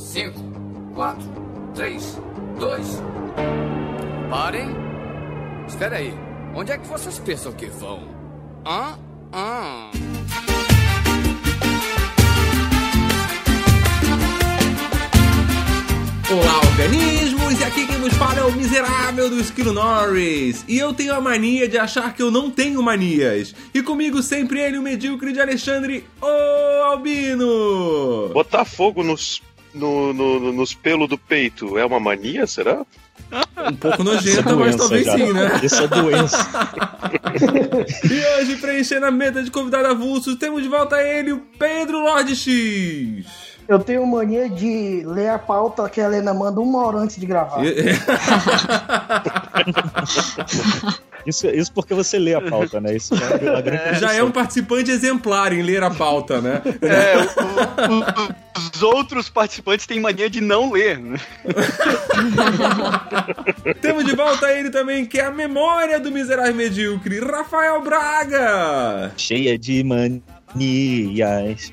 5, 4, 3, 2. Parem! Espera aí. Onde é que vocês pensam que vão? Hã? Hã? Olá, organismos! E aqui quem nos fala é o miserável do Esquilo Norris. E eu tenho a mania de achar que eu não tenho manias. E comigo sempre ele, o medíocre de Alexandre, o Albino! Botar fogo nos, no, no- nos pelos do peito é uma mania, será? Um pouco é nojenta, mas doença talvez já. sim, né? Isso é doença. E hoje, preenchendo a meta de convidado avulso, temos de volta ele, o Pedro Lorde X. Eu tenho mania de ler a pauta que a Helena manda uma hora antes de gravar. Isso, isso porque você lê a pauta, né? Isso é a grande Já é um participante exemplar em ler a pauta, né? É, o- o- o- os outros participantes têm mania de não ler. né? Temos de volta ele também, que é a memória do miserável medíocre, Rafael Braga. cheia de manias.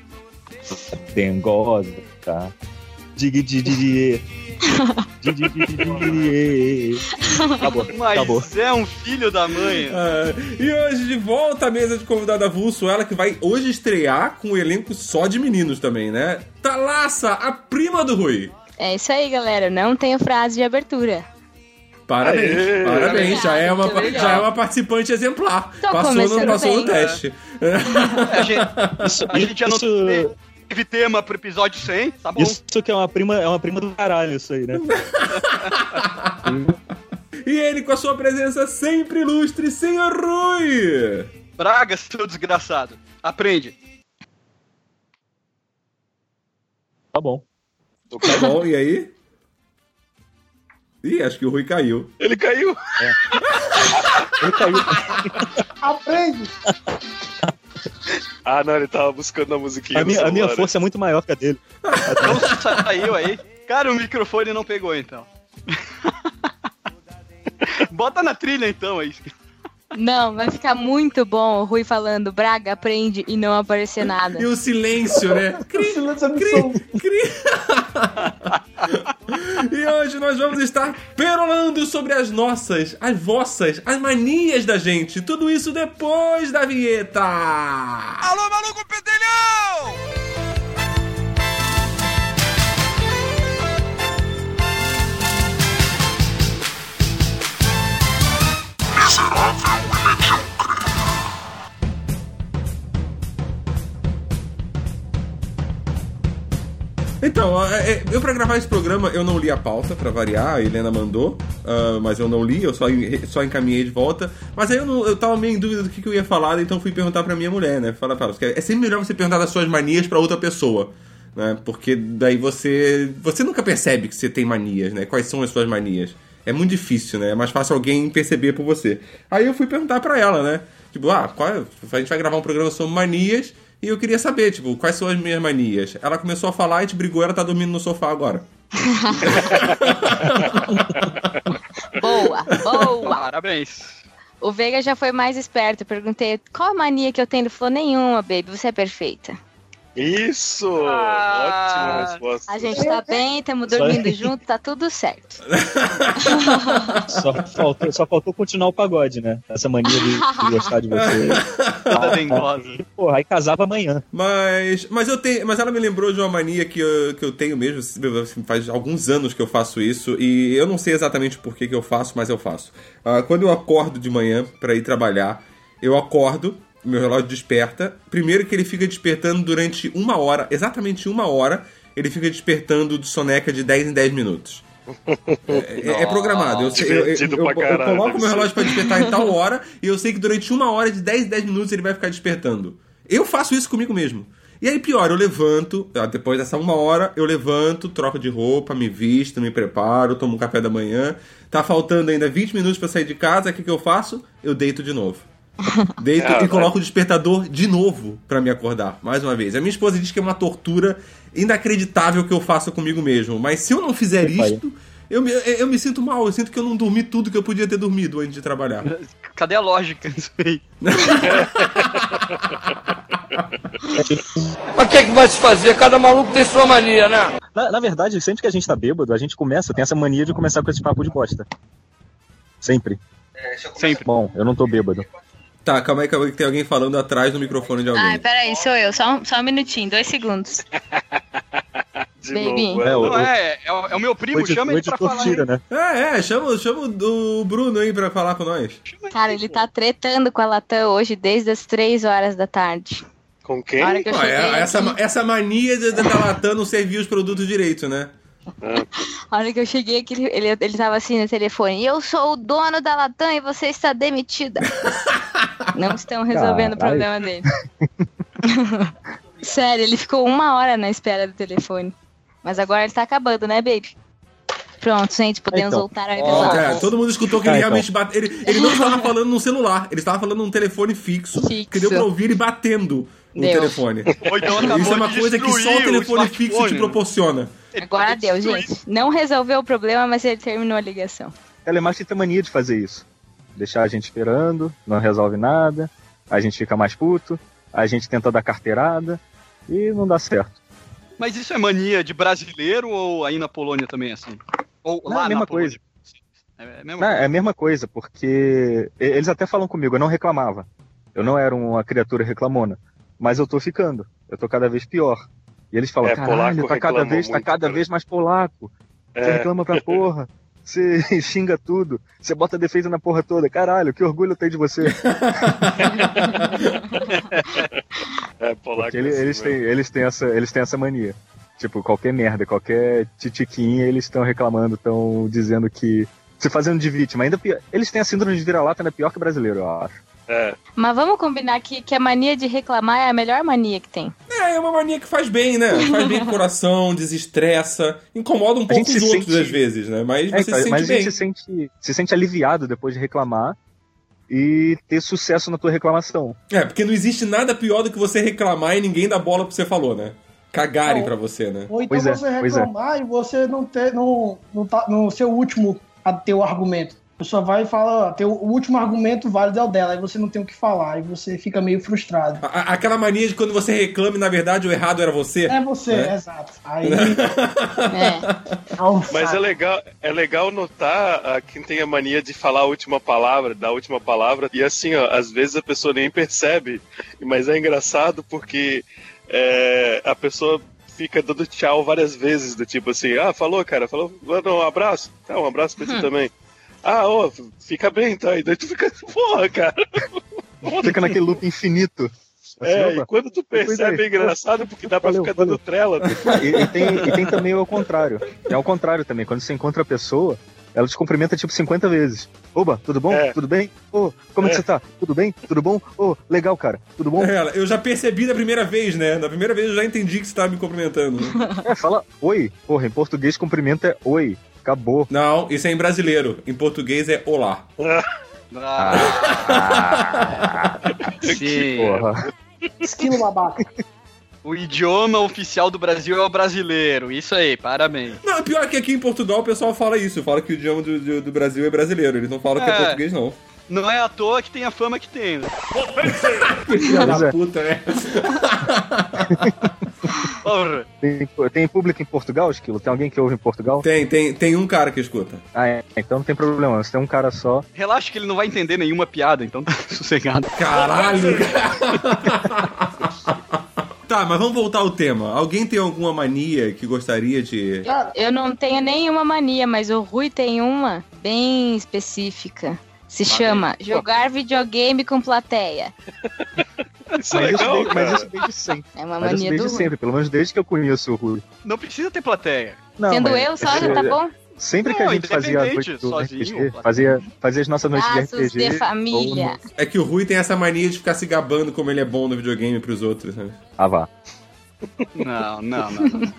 Dengosa, tá? Dig, dig, dig. Acabou, Mas acabou. é um filho da mãe. Ah, e hoje de volta à mesa de convidado avulso, ela que vai hoje estrear com um elenco só de meninos também, né? Thalassa, a prima do Rui. É isso aí, galera. Não tenho frase de abertura. Parabéns, Aê! parabéns. Já é, uma, já é uma participante exemplar. Tô passou no, começando passou no teste. A gente, Isso, a gente já não isso, teve, teve tema pro episódio 100, tá bom? isso que é uma prima, é uma prima do caralho, isso aí, né? E ele com a sua presença sempre ilustre, senhor Rui. Braga, seu desgraçado. Aprende. Tá bom. Tá bom, e aí? Ih, acho que o Rui caiu. Ele caiu! Ele caiu. Aprende! Ah, não, ele tava buscando a musiquinha A minha, a minha força é muito maior que a dele. Então saiu aí. Cara, o microfone não pegou então. Bota na trilha então aí. Não, vai ficar muito bom o Rui falando Braga, aprende e não aparecer nada. E o silêncio, né? Cri, Silêncio absoluto. cri. e hoje nós vamos estar perolando sobre as nossas, as vossas, as manias da gente. Tudo isso depois da vinheta. Alô, maluco pedelhão! Então, é, é, eu pra gravar esse programa eu não li a pauta, pra variar, a Helena mandou, ah, mas eu não li, eu só, só encaminhei de volta. Mas aí eu, não, eu tava meio em dúvida do que, que eu ia falar, então fui perguntar pra minha mulher, né? Fala, é sempre melhor você perguntar das suas manias pra outra pessoa, né? Porque daí você. Você nunca percebe que você tem manias, né? Quais são as suas manias. É muito difícil, né? É mais fácil alguém perceber por você. Aí eu fui perguntar pra ela, né? Tipo, ah, qual é- a gente vai gravar um programa sobre manias e eu queria saber, tipo, quais são as minhas manias. Ela começou a falar, a gente brigou, ela tá dormindo no sofá agora. Boa, boa. Parabéns. O Veiga já foi mais esperto. Perguntei qual a mania que eu tenho. Ele falou: nenhuma, baby. Você é perfeita. Isso! Ah. Ótima resposta. A gente tá bem, estamos dormindo junto, tá tudo certo. Só faltou, só faltou continuar o pagode, né? Essa mania de, de gostar de você. Toda dengosa. Porra, aí casava amanhã. Mas, mas eu tenho, mas ela me lembrou de uma mania que eu, que eu tenho mesmo, faz alguns anos que eu faço isso e eu não sei exatamente por que, que eu faço, mas eu faço. Ah, quando eu acordo de manhã pra ir trabalhar, eu acordo, meu relógio desperta. Primeiro que ele fica despertando durante uma hora, exatamente uma hora, ele fica despertando de soneca de 10 em 10 minutos. É, é- é programado. Eu, eu, eu, eu- coloco meu relógio pra despertar em tal hora e eu sei que durante uma hora de 10 em 10 minutos ele vai ficar despertando. Eu faço isso comigo mesmo. E aí, pior, eu levanto, ah, depois dessa uma hora, eu levanto, troco de roupa, me visto, me preparo, tomo um café da manhã. Tá faltando ainda 20 minutos pra sair de casa, o que, que eu faço? Eu deito de novo. Deito Ah, e coloco o despertador de novo pra me acordar, mais uma vez. A minha esposa diz que é uma tortura inacreditável que eu faço comigo mesmo. Mas se eu não fizer Pai. isto, eu me, eu me sinto mal. Eu sinto que eu não dormi tudo que eu podia ter dormido antes de trabalhar. Cadê a lógica disso aí? Mas o que, é que vai se fazer? Cada maluco tem sua mania, né? Na, na verdade, sempre que a gente tá bêbado, a gente começa, tem essa mania de começar com esse papo de bosta. Sempre. Sempre. Bom, eu não tô bêbado. Tá, calma aí, calma aí, que tem alguém falando atrás do microfone de alguém. Ai, peraí, sou eu. Só um, só um minutinho, dois segundos. De Baby. novo. É, Não, é, é, o, é o meu primo, edi- chama ele pra falar. tira, né? É, é, chama, chama o Bruno aí pra falar com nós. Cara, ele tá tretando com a Latam hoje desde as três horas da tarde. Com quem? É- essa, aqui- essa mania de- da Latam não servir os produtos direito, né? A hora que eu cheguei aqui, ele, ele, ele tava assim no telefone. Eu sou o dono da Latam e você está demitida. Não estão resolvendo o Caralho. problema dele. Sério, ele ficou uma hora na espera do telefone. Mas agora ele tá acabando, né, baby? Pronto, gente, podemos Então. voltar ao episódio. cara, todo mundo escutou que ele Ah, então. realmente bate. Ele, ele não estava falando num celular, ele estava falando num telefone fixo, Fixo. que deu pra ouvir ele batendo no Deu. telefone. Então Isso é uma coisa que só o telefone fixo te proporciona. Agora deu, gente. Não resolveu o problema, mas ele terminou a ligação. Telemarketing tem mania de fazer isso. Deixar a gente esperando, não resolve nada, a gente fica mais puto, a gente tenta dar carteirada e não dá certo. Mas isso é mania de brasileiro ou aí na Polônia também é assim? Ou Não, lá é a mesma na Polônia? coisa. É a mesma Não, coisa. é a mesma coisa, porque eles até falam comigo, eu não reclamava. Eu não era uma criatura reclamona. Mas eu tô ficando. Eu tô cada vez pior. E eles falam, É, caralho, polaco tá cada vez, tá cada cara. vez mais polaco. Você É, reclama pra porra. Você xinga tudo. Você bota defeito na porra toda. Caralho, que orgulho eu tenho de você. é polaco. Ele- assim eles, têm, eles, têm essa, eles têm essa mania. Tipo, qualquer merda, qualquer titiquinha, eles estão reclamando, estão dizendo que. Se fazendo de vítima. Ainda pior. Eles têm a síndrome de vira-lata, ainda pior que brasileiro, eu acho. É. Mas vamos combinar aqui que a mania de reclamar é a melhor mania que tem. É, é uma mania que faz bem, né? Faz bem pro coração, desestressa, incomoda um pouco os se outros sente- às vezes, né? Mas É, você se sente mas a bem. gente se sente, se sente aliviado depois de reclamar e ter sucesso na tua reclamação. É, porque não existe nada pior do que você reclamar e ninguém dá bola pro que você falou, né? Cagarem Não. pra você, né? Ou então Pois é, você é. reclamar e você não ter no, no, ta- no seu último a ter o argumento. A pessoa vai e fala, ó, teu, o último argumento válido é o dela, aí você não tem o que falar, e você fica meio frustrado. A- aquela mania de quando você reclama e na verdade o errado era você. É você, É. exato. Aí. É. Mas é legal, é legal notar ah, quem tem a mania de falar a última palavra, da última palavra. E assim, ó, às vezes a pessoa nem percebe, mas é engraçado porque é, a pessoa fica dando tchau várias vezes, do tipo assim, ah, falou, cara, falou, manda um abraço, tá, um abraço pra ti também. Ah, ô, fica bem, tá? E daí tu fica, porra, cara. Fica naquele loop infinito. Assim, É, opa. e quando tu percebe é engraçado porque dá pra Valeu, ficar valeu. dando trela. Ah, e, e tem, e tem também o contrário. É o contrário também. Quando você encontra a pessoa, ela te cumprimenta tipo 50 vezes. Oba, tudo bom? É. Tudo bem? Ô, como é. que É. você tá? Tudo bem? Tudo bom? Ô, legal, cara. Tudo bom? Ela, eu já percebi da primeira vez, né? Na primeira vez eu já entendi que você tava me cumprimentando. É, fala oi. Porra, em português cumprimento é oi. Acabou. Não, isso é em brasileiro. Em português é olá. Ah, sim. Porra. Esquilo babaca. O idioma oficial do Brasil é o brasileiro. Isso aí, parabéns. Não, pior que aqui em Portugal o pessoal fala isso. Fala que o idioma do, do, do Brasil é brasileiro. Eles não falam que é É. português, não. Não é à toa que tem a fama que tem. né? Filha da é. puta, né? Tem, tem público em Portugal, Esquilo? Tem alguém que ouve em Portugal? Tem, tem, tem um cara que escuta. Ah, é. Então não tem problema. Se tem um cara só. Relaxa que ele não vai entender nenhuma piada, então tá sossegado. Caralho! tá, mas vamos voltar ao tema. Alguém tem alguma mania que gostaria de. Eu não tenho nenhuma mania, mas o Rui tem uma bem específica. Se chama jogar videogame com plateia. Isso é Mas, isso legal, desde, mas isso desde sempre. É uma Mas isso mania do desde Rui. sempre. Pelo menos desde que eu conheço o Rui. Não precisa ter plateia. Não, Sendo mas eu só, esse- já tá bom? Sempre que Não, a gente fazia a noite do sozinho, RPG, fazia, fazia as nossas noites de RPG. de família. no- É que o Rui tem essa mania de ficar se gabando como ele é bom no videogame pros outros, né? Ah, vá. Não, não, não. não.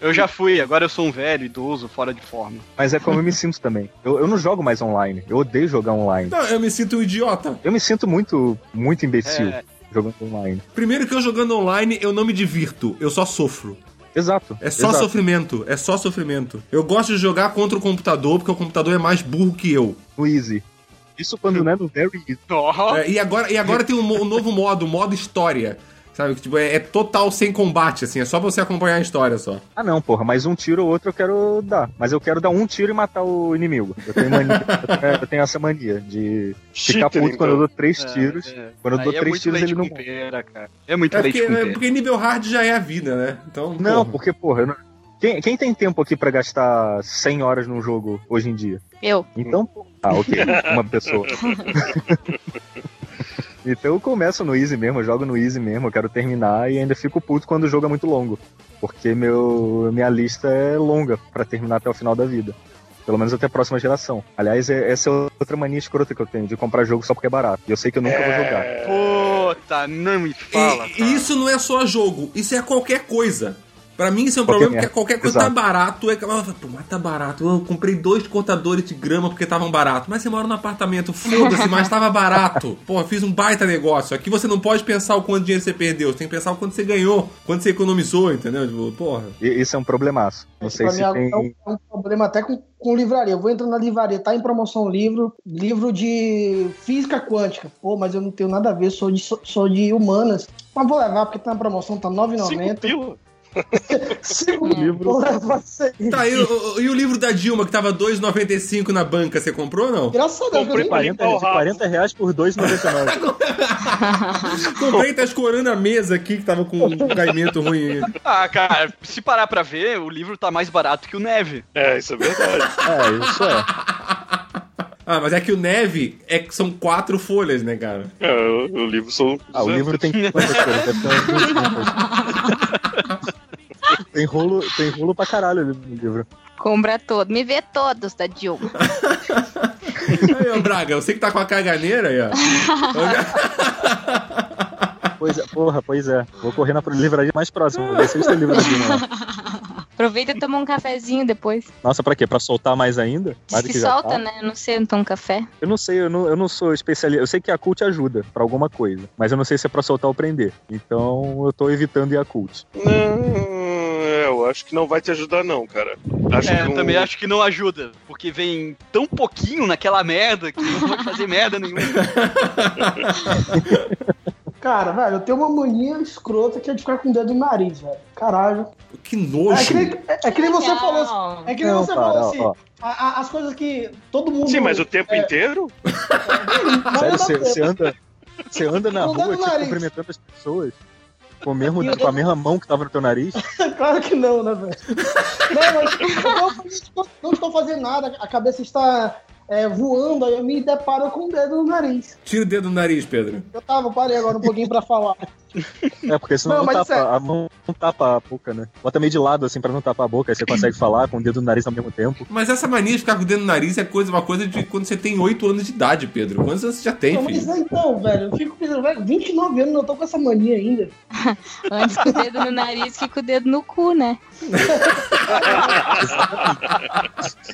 Eu já fui, agora eu sou um velho, idoso, fora de forma. Mas é como eu me sinto também. Eu, eu não jogo mais online. Eu odeio jogar online. Não, eu me sinto um idiota. Eu me sinto muito, muito imbecil É. jogando online. Primeiro que eu jogando online, eu não me divirto, eu só sofro. Exato. É só exato. sofrimento, é só sofrimento. Eu gosto de jogar contra o computador, porque o computador é mais burro que eu. No easy. Isso quando não é no very easy. Oh, É, e, agora, e agora tem um, um novo modo, o modo história. Sabe? Que, tipo, é, é total sem combate, assim. É só você acompanhar a história só. Ah, não, porra, mas um tiro ou outro eu quero dar. Mas eu quero dar um tiro e matar o inimigo. Eu tenho, mania, eu tenho, eu tenho essa mania de ficar Cheater, puto quando eu então. dou três tiros. É, é. Quando eu dou Aí é três tiros, ele não pera, cara. É muito É leite porque, com é porque nível hard já é a vida, né? Então, Não, porra. porque, porra, eu não- quem, quem tem tempo aqui pra gastar 100 horas num jogo hoje em dia? Eu. Então. Ah, ok. Uma pessoa. então eu começo no easy mesmo, eu jogo no easy mesmo, eu quero terminar e ainda fico puto quando o jogo é muito longo. Porque meu, minha lista é longa pra terminar até o final da vida. Pelo menos até a próxima geração. Aliás, é- essa é outra mania escrota que eu tenho, de comprar jogo só porque é barato. E eu sei que eu nunca vou jogar. Puta, não me fala. Cara. e isso não é só jogo, isso é qualquer coisa. Pra mim isso é um Qualquer problema, porque qualquer coisa Exato. tá barato. É que, pô, mas tá barato. Eu comprei dois cortadores de grama porque estavam barato. Mas você mora num apartamento, foda-se, mas tava barato. Pô, fiz um baita negócio. Aqui você não pode pensar o quanto dinheiro você perdeu, você tem que pensar o quanto você ganhou, quanto você economizou, entendeu? Tipo, porra. Isso é um problemaço. Não sei Pra se mim é tem. um, é um problema até com, com livraria. Eu vou entrar na livraria, tá em promoção um livro, livro de física quântica. Pô, mas eu não tenho nada a ver, sou de, sou, de humanas. Mas vou levar porque tá na promoção, tá R$ Cinco 9,90. Segundo livro. Vou levar isso aí. Tá, e, o- e o livro da Dilma que tava 2,95 na banca, você comprou ou não? Graças a Deus, Comprei nem- pra 40, limpar o de rabo. 40 reais por 2,99. Comprei, tá escorando a mesa aqui que tava com um caimento ruim. Ah, cara, se parar pra ver, o livro tá mais barato que o Neve. É, isso é verdade. é, isso é. Ah, mas é que o Neve é que são quatro folhas, né, cara? É, o, o livro são. Ah, o livro tem quantas folhas? Deve ter umas 200. Tem rolo, tem rolo pra caralho no livro. Compra todo. Me vê todos da Dilma. Aí, ô Braga, eu sei que tá com a caganeira aí, ó. Pois é, porra, pois é. Vou correr na livraria mais próxima, vou ver se eles têm livro da Dilma. Aproveita e toma um cafezinho depois. Nossa, pra quê? Pra soltar mais ainda? Diz Mais que já solta, tá? né? Eu não sei, não tomo café. Eu não sei, eu não, eu não sou especialista. Eu sei que a cult ajuda pra alguma coisa, mas eu não sei se é pra soltar ou prender. Então eu tô evitando ir a cult. Não, eu acho que não vai te ajudar, não, cara. Acho É, que eu um- também acho que não ajuda, porque vem tão pouquinho naquela merda que não vai fazer merda nenhuma. Cara, velho, eu tenho uma mania escrota que é de ficar com o dedo no nariz, velho. Caralho. Que nojo. É que nem, é, é que nem você Não. falou assim. É que nem Não, você cara, falou ó, assim. ó. a- a- as coisas que todo mundo. Sim, mas o tempo é, inteiro? Sério, você, você anda, você anda na Não rua, tipo, cumprimentando as pessoas com, o mesmo, eu com a mesma mão que tava no teu nariz. Claro que não, né, velho? Não, mas eu não, não estou fazendo nada, a cabeça está é, voando, aí eu me deparo com o dedo no nariz. Tira o dedo do nariz, Pedro. Eu tava, parei agora um pouquinho pra falar. É, porque senão Não, não, mas tapa, sério. a mão não tapa a boca, né? Bota meio de lado, assim, pra não tapar a boca, aí você consegue falar com o dedo no nariz ao mesmo tempo. Mas essa mania de ficar com o dedo no nariz é coisa, uma coisa de quando você tem 8 anos de idade, Pedro. Quantos anos você já tem, Não, mas filho? é então, velho, eu fico pensando, velho, 29 anos, eu tô com essa mania ainda. Antes com o dedo no nariz que com o dedo no cu, né?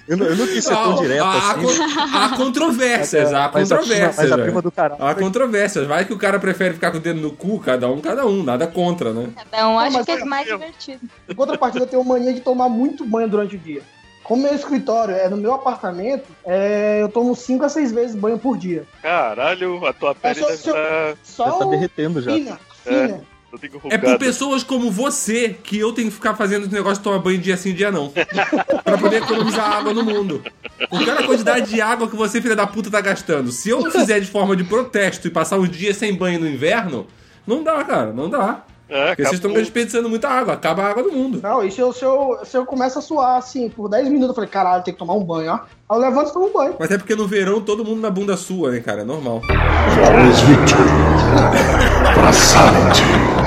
Eu não, eu não quis ser tão direto há, assim. há controvérsias, há mas a prima- controvérsias. Mas a velho. prima do caralho. Há controvérsias. Vai que o cara prefere ficar com o dedo no cu, cada um, cada um. Nada contra, né? Cada um mas que é é- mais divertido. Em contrapartida, eu tenho mania de tomar muito banho durante o dia. Como meu escritório é no meu apartamento, é, eu tomo 5 a 6 vezes banho por dia. Caralho, a tua pele só- deve se eu- estar. Já Só tá derretendo já. fina, fina. Eu tenho É por pessoas como você que eu tenho que ficar fazendo esse negócio de tomar banho dia sim, dia não. pra poder economizar água no mundo. Porque olha a quantidade de água que você, filha da puta, tá gastando. Se eu fizer de forma de protesto e passar uns dias sem banho no inverno, não dá, cara, não dá. É, Porque vocês estão acabou. desperdiçando muita água, acaba a água do mundo. Não, e se eu, se, eu, se eu começo a suar assim por 10 minutos, eu falei, caralho, tem que tomar um banho, ó. Aí eu levanto e tomo um banho. Mas é porque no verão todo mundo na bunda sua, né, cara? É normal. Flawless victory. Braçante.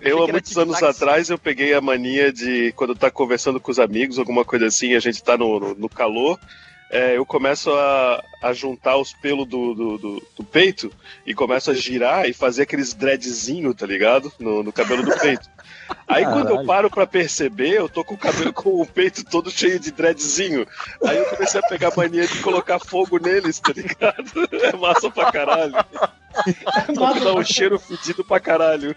Eu, há muitos anos atrás, eu peguei a mania de, quando tá conversando com os amigos, alguma coisa assim, a gente tá no, no, no calor, é, eu começo a, a juntar os pelos do, do, do, do peito e começo a girar e fazer aqueles dreadzinho, tá ligado? No, no cabelo do peito. Aí quando eu Caralho. paro pra perceber, eu tô com o cabelo com o peito todo cheio de dreadzinho. Aí eu comecei a pegar a mania de colocar fogo neles, tá ligado? É massa pra caralho. Dá um cheiro fedido pra caralho.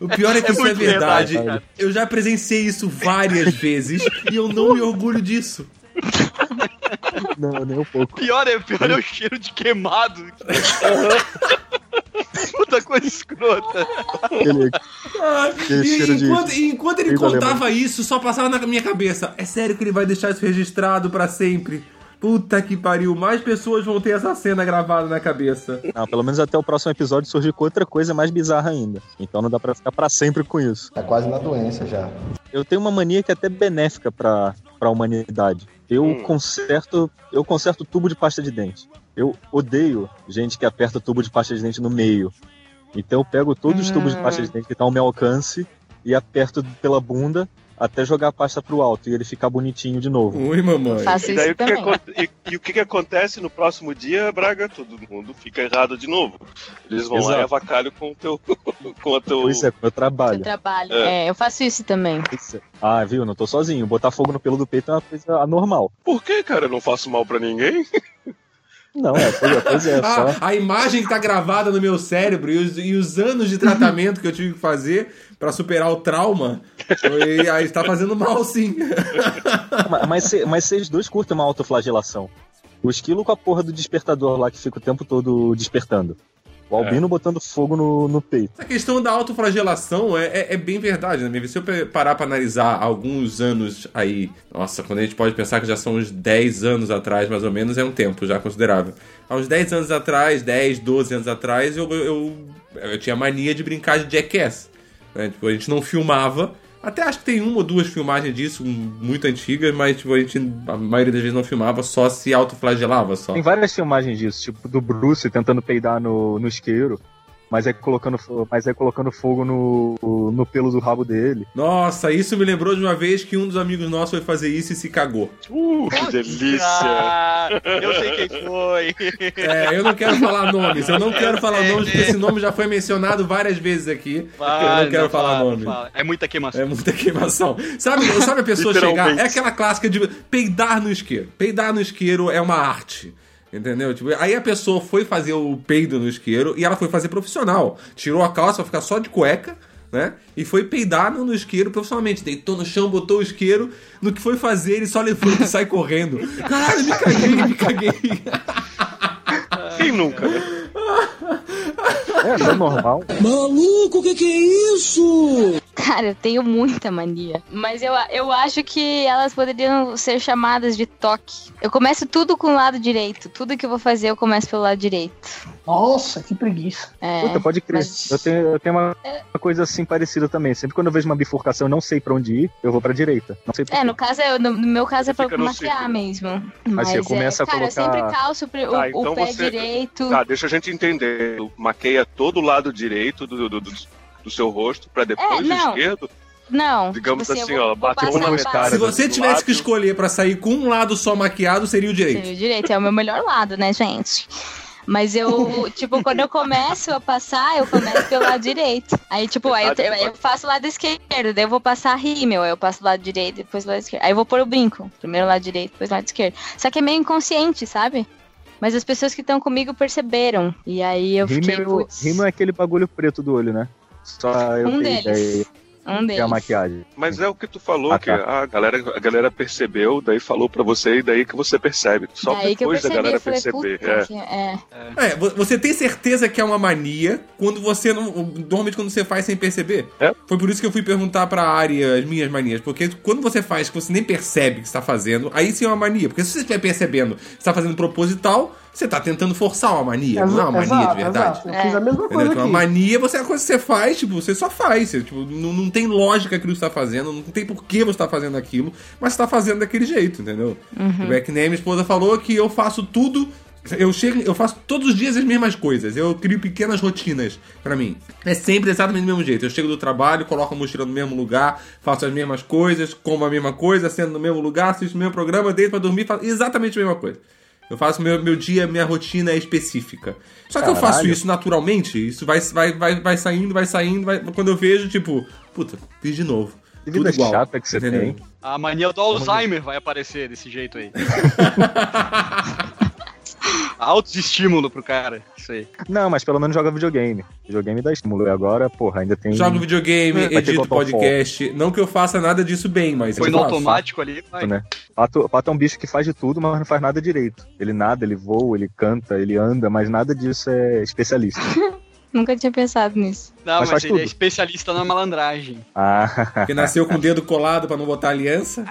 O pior é que É isso é verdade. verdade, eu já presenciei isso várias vezes e eu não me orgulho disso. Não, nem um pouco. Pior é, pior é o cheiro de queimado. Puta coisa escrota. Aquele, Ah, Aquele e cheiro de- enquanto, enquanto ele contava isso, só passava na minha cabeça. É sério que ele vai deixar isso registrado pra sempre? Puta que pariu, mais pessoas vão ter essa cena gravada na cabeça. não, pelo menos até o próximo episódio surgir com outra coisa mais bizarra ainda. Então não dá pra ficar pra sempre com isso. Tá quase na doença já. Eu tenho uma mania que é até benéfica pra, pra humanidade. Eu Hum. conserto, eu conserto tubo de pasta de dente. Eu odeio gente que aperta tubo de pasta de dente no meio. Então eu pego todos os tubos de pasta de dente que estão ao meu alcance e aperto pela bunda até jogar a pasta pro alto e ele ficar bonitinho de novo. Ui, mamãe. Faço E, daí, isso o que que e, e o que, que acontece no próximo dia, Braga? Todo mundo fica errado de novo. Eles vão lá e Exato. avacalham com o teu. com o teu. Pois é, com o Seu trabalho. trabalho. É. É, eu faço isso também. Pois é. Ah, viu? Não tô sozinho. Botar fogo no pelo do peito é uma coisa anormal. Por que, cara? Eu não faço mal pra ninguém? Não, é, pois é, é só. Ah, a imagem que tá gravada no meu cérebro e os, e os anos de tratamento que eu tive que fazer pra superar o trauma, foi, aí tá fazendo mal sim. Mas, mas vocês dois curtem uma autoflagelação. O esquilo com a porra do despertador lá que fica o tempo todo despertando. O albino botando fogo no, no peito. Essa questão da autoflagelação é, é, é bem verdade, né? Se eu parar pra analisar alguns anos aí, nossa, quando a gente pode pensar que já são uns 10 anos atrás, mais ou menos, é um tempo já considerável. Há uns 10 anos atrás, 10, 12 anos atrás, eu, eu, eu tinha mania de brincar de jackass. Né? Tipo, a gente não filmava. Até acho que tem uma ou duas filmagens disso, muito antigas, mas tipo, a gente, a maioria das vezes não filmava, só se autoflagelava só. Tem várias filmagens disso, tipo do Bruce tentando peidar no, no isqueiro, mas é colocando, mas é colocando fogo no, no pelo do rabo dele. Nossa, isso me lembrou de uma vez que um dos amigos nossos foi fazer isso e se cagou. Uh, que delícia! Ah, eu sei quem foi. É, eu não quero falar nomes, eu não quero falar nomes, porque esse nome já foi mencionado várias vezes aqui. eu não quero falar fala, nome. fala. É muita queimação. É muita queimação. Sabe, sabe a pessoa chegar? É aquela clássica de peidar no isqueiro. Peidar no isqueiro é uma arte. Entendeu? Tipo, aí a pessoa foi fazer o peido no isqueiro e ela foi fazer profissional. Tirou a calça pra ficar só de cueca, né? E foi peidar no, no isqueiro profissionalmente. Deitou no chão, botou o isqueiro. No que foi fazer, ele só levanta e sai correndo. Caralho, me caguei, me caguei. Quem nunca, né? É, é normal. Cara, eu tenho muita mania. Mas eu, eu acho que elas poderiam ser chamadas de toque. Eu começo tudo com o lado direito. Tudo que eu vou fazer, eu começo pelo lado direito. Nossa, que preguiça. É, Puta, pode crer. mas- Eu tenho, eu tenho uma, uma coisa assim parecida também. Sempre quando eu vejo uma bifurcação e não sei pra onde ir, eu vou pra direita. Não sei pra É, no caso, eu- no, no meu caso é pra Fica no maquiar mesmo. Mas, você começa é, a cara, eu colocar- sempre calço o, Tá, o então pé você- direito. Tá, deixa a gente entender. Maqueia todo o lado direito do, do, do, do seu rosto pra depois É, o não. esquerdo. Não, Digamos tipo assim, eu vou- ó, bateu passar uma a vez, base. cara, Se você tivesse lado. que escolher pra sair com um lado só maquiado, seria o direito. Seria o direito, é o meu melhor lado, né, gente? Mas eu, tipo, quando eu começo a passar, eu começo pelo lado direito. Aí, tipo, aí eu, aí eu faço o lado esquerdo, daí eu vou passar rímel, aí eu passo o lado direito, depois o lado esquerdo. Aí eu vou pôr o brinco, primeiro o lado direito, depois o lado esquerdo. Só que é meio inconsciente, sabe? Mas as pessoas que estão comigo perceberam. E aí eu fiquei, Rímel, putz, rímel é aquele bagulho preto do olho, né? Só eu Um deles. ideia. Um É a deles. maquiagem. Mas é o que tu falou, Ah, que tá. a galera, a galera percebeu, daí falou pra você e daí que você percebe. Só Daí que depois da percebi, galera eu falei, perceber. É. que- é. É, vo- você tem certeza que é uma mania quando você não. Normalmente quando você faz sem perceber. É. Foi por isso que eu fui perguntar pra área as minhas manias. Porque quando você faz que você nem percebe que está fazendo, aí sim é uma mania. Porque se você estiver percebendo que está fazendo proposital, você tá tentando forçar uma mania. não é uma mania exato, de verdade. exato. Eu fiz a mesma Entendeu? coisa Tipo, aqui. uma mania você é uma coisa que você faz, tipo, você só faz. Você, tipo, não, não tem lógica aquilo que você tá fazendo, não tem por que você tá fazendo aquilo, mas você tá fazendo daquele jeito, entendeu? Tipo, É que nem a minha esposa falou que eu faço tudo. Eu chego, eu faço todos os dias as mesmas coisas. Eu crio pequenas rotinas pra mim. É sempre exatamente do mesmo jeito. Eu chego do trabalho, coloco a mochila no mesmo lugar, faço as mesmas coisas, como a mesma coisa, sendo no mesmo lugar, assisto o mesmo programa, deito pra dormir, faço exatamente a mesma coisa. Eu faço meu, meu dia, minha rotina é específica. Só que eu faço isso naturalmente, isso vai, vai, vai, vai saindo, vai saindo, vai- quando eu vejo, tipo, puta, fiz de novo. Que Tudo vida igual. chata que você entendeu? tem. A mania do Alzheimer vai aparecer desse jeito aí. Autoestímulo pro cara. Isso aí. Não, mas pelo menos joga videogame. Videogame dá estímulo. E agora, porra, ainda tem. Jogo videogame, edito podcast. Não que eu faça nada disso bem, mas Foi no faço. automático ali, vai. né? Pato, Pato é um bicho que faz de tudo, mas não faz nada direito. Ele nada, ele voa, ele canta, ele anda, mas nada disso é especialista. Nunca tinha pensado nisso. Não, Mas mas, ele é tudo. especialista na malandragem. Ah, Que nasceu com o dedo colado pra não botar aliança.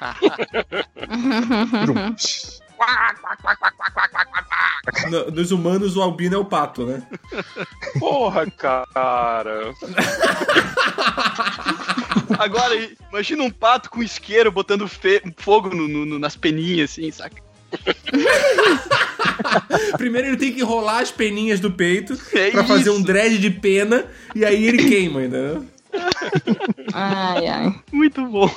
No- nos humanos, o albino é o pato, né? Porra, cara. Agora, imagina um pato com isqueiro botando fe- fogo no- no- nas peninhas, assim, saca? Primeiro ele tem que enrolar as peninhas do peito É pra fazer um dread de pena e aí ele queima, entendeu? Ai, ai. Muito bom.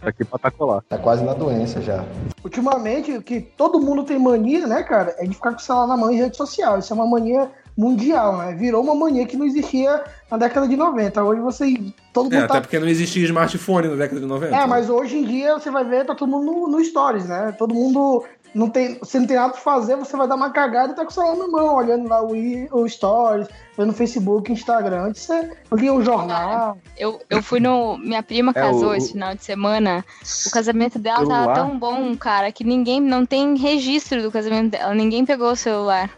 Tá aqui pra tacolar. Tá quase na doença já. Ultimamente, o que todo mundo tem mania, né, cara, é de ficar com o celular na mão em rede social. Isso é uma mania mundial, né? Virou uma mania que não existia na década de 90. Hoje você. Todo É, mundo até tá. porque não existia smartphone na década de 90. É, mas hoje em dia você vai ver, tá todo mundo no, no Stories, né? Todo mundo. Não tem, você não tem nada pra fazer, você vai dar uma cagada e tá com o celular na mão, olhando lá o, o Stories, vendo Facebook, Instagram. Antes você lia um jornal. Eu, eu fui no. Minha prima É, casou o- esse final de semana. O casamento dela tava Celular? tão bom, cara, que ninguém. Não tem registro do casamento dela. Ninguém pegou o celular.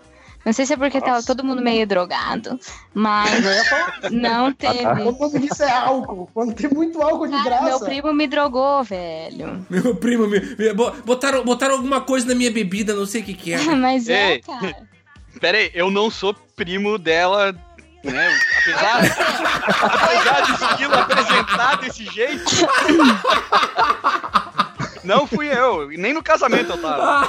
Não sei se é porque tava todo mundo meio drogado, mas Eu ia falar, não teve. o nome disso é álcool. Quando tem muito álcool de Cara, graça. meu primo me drogou, velho. Meu primo, me, me- bo- botaram, botaram alguma coisa na minha bebida, não sei o que que é. Mas é, Ei. cara. Pera aí, eu não sou primo dela, né? Apesar, apesar do estilo apresentar desse jeito. Não fui eu, nem no casamento eu tava.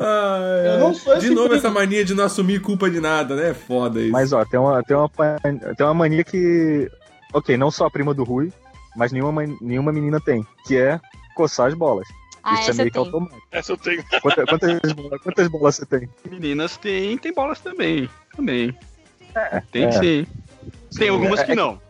Ai, Eu não sou de novo essa mania de não assumir culpa de nada, né? É foda isso. Mas ó, tem uma, tem, uma, tem uma mania que. Ok, não só a prima do Rui, mas nenhuma, nenhuma menina tem, que é coçar as bolas. Ah, Isso é meio que automático. Essa eu tenho. Quantas, quantas, bolas, quantas bolas você tem? Meninas tem, tem bolas também. Também. tem é. sim. Tem algumas É, que é não.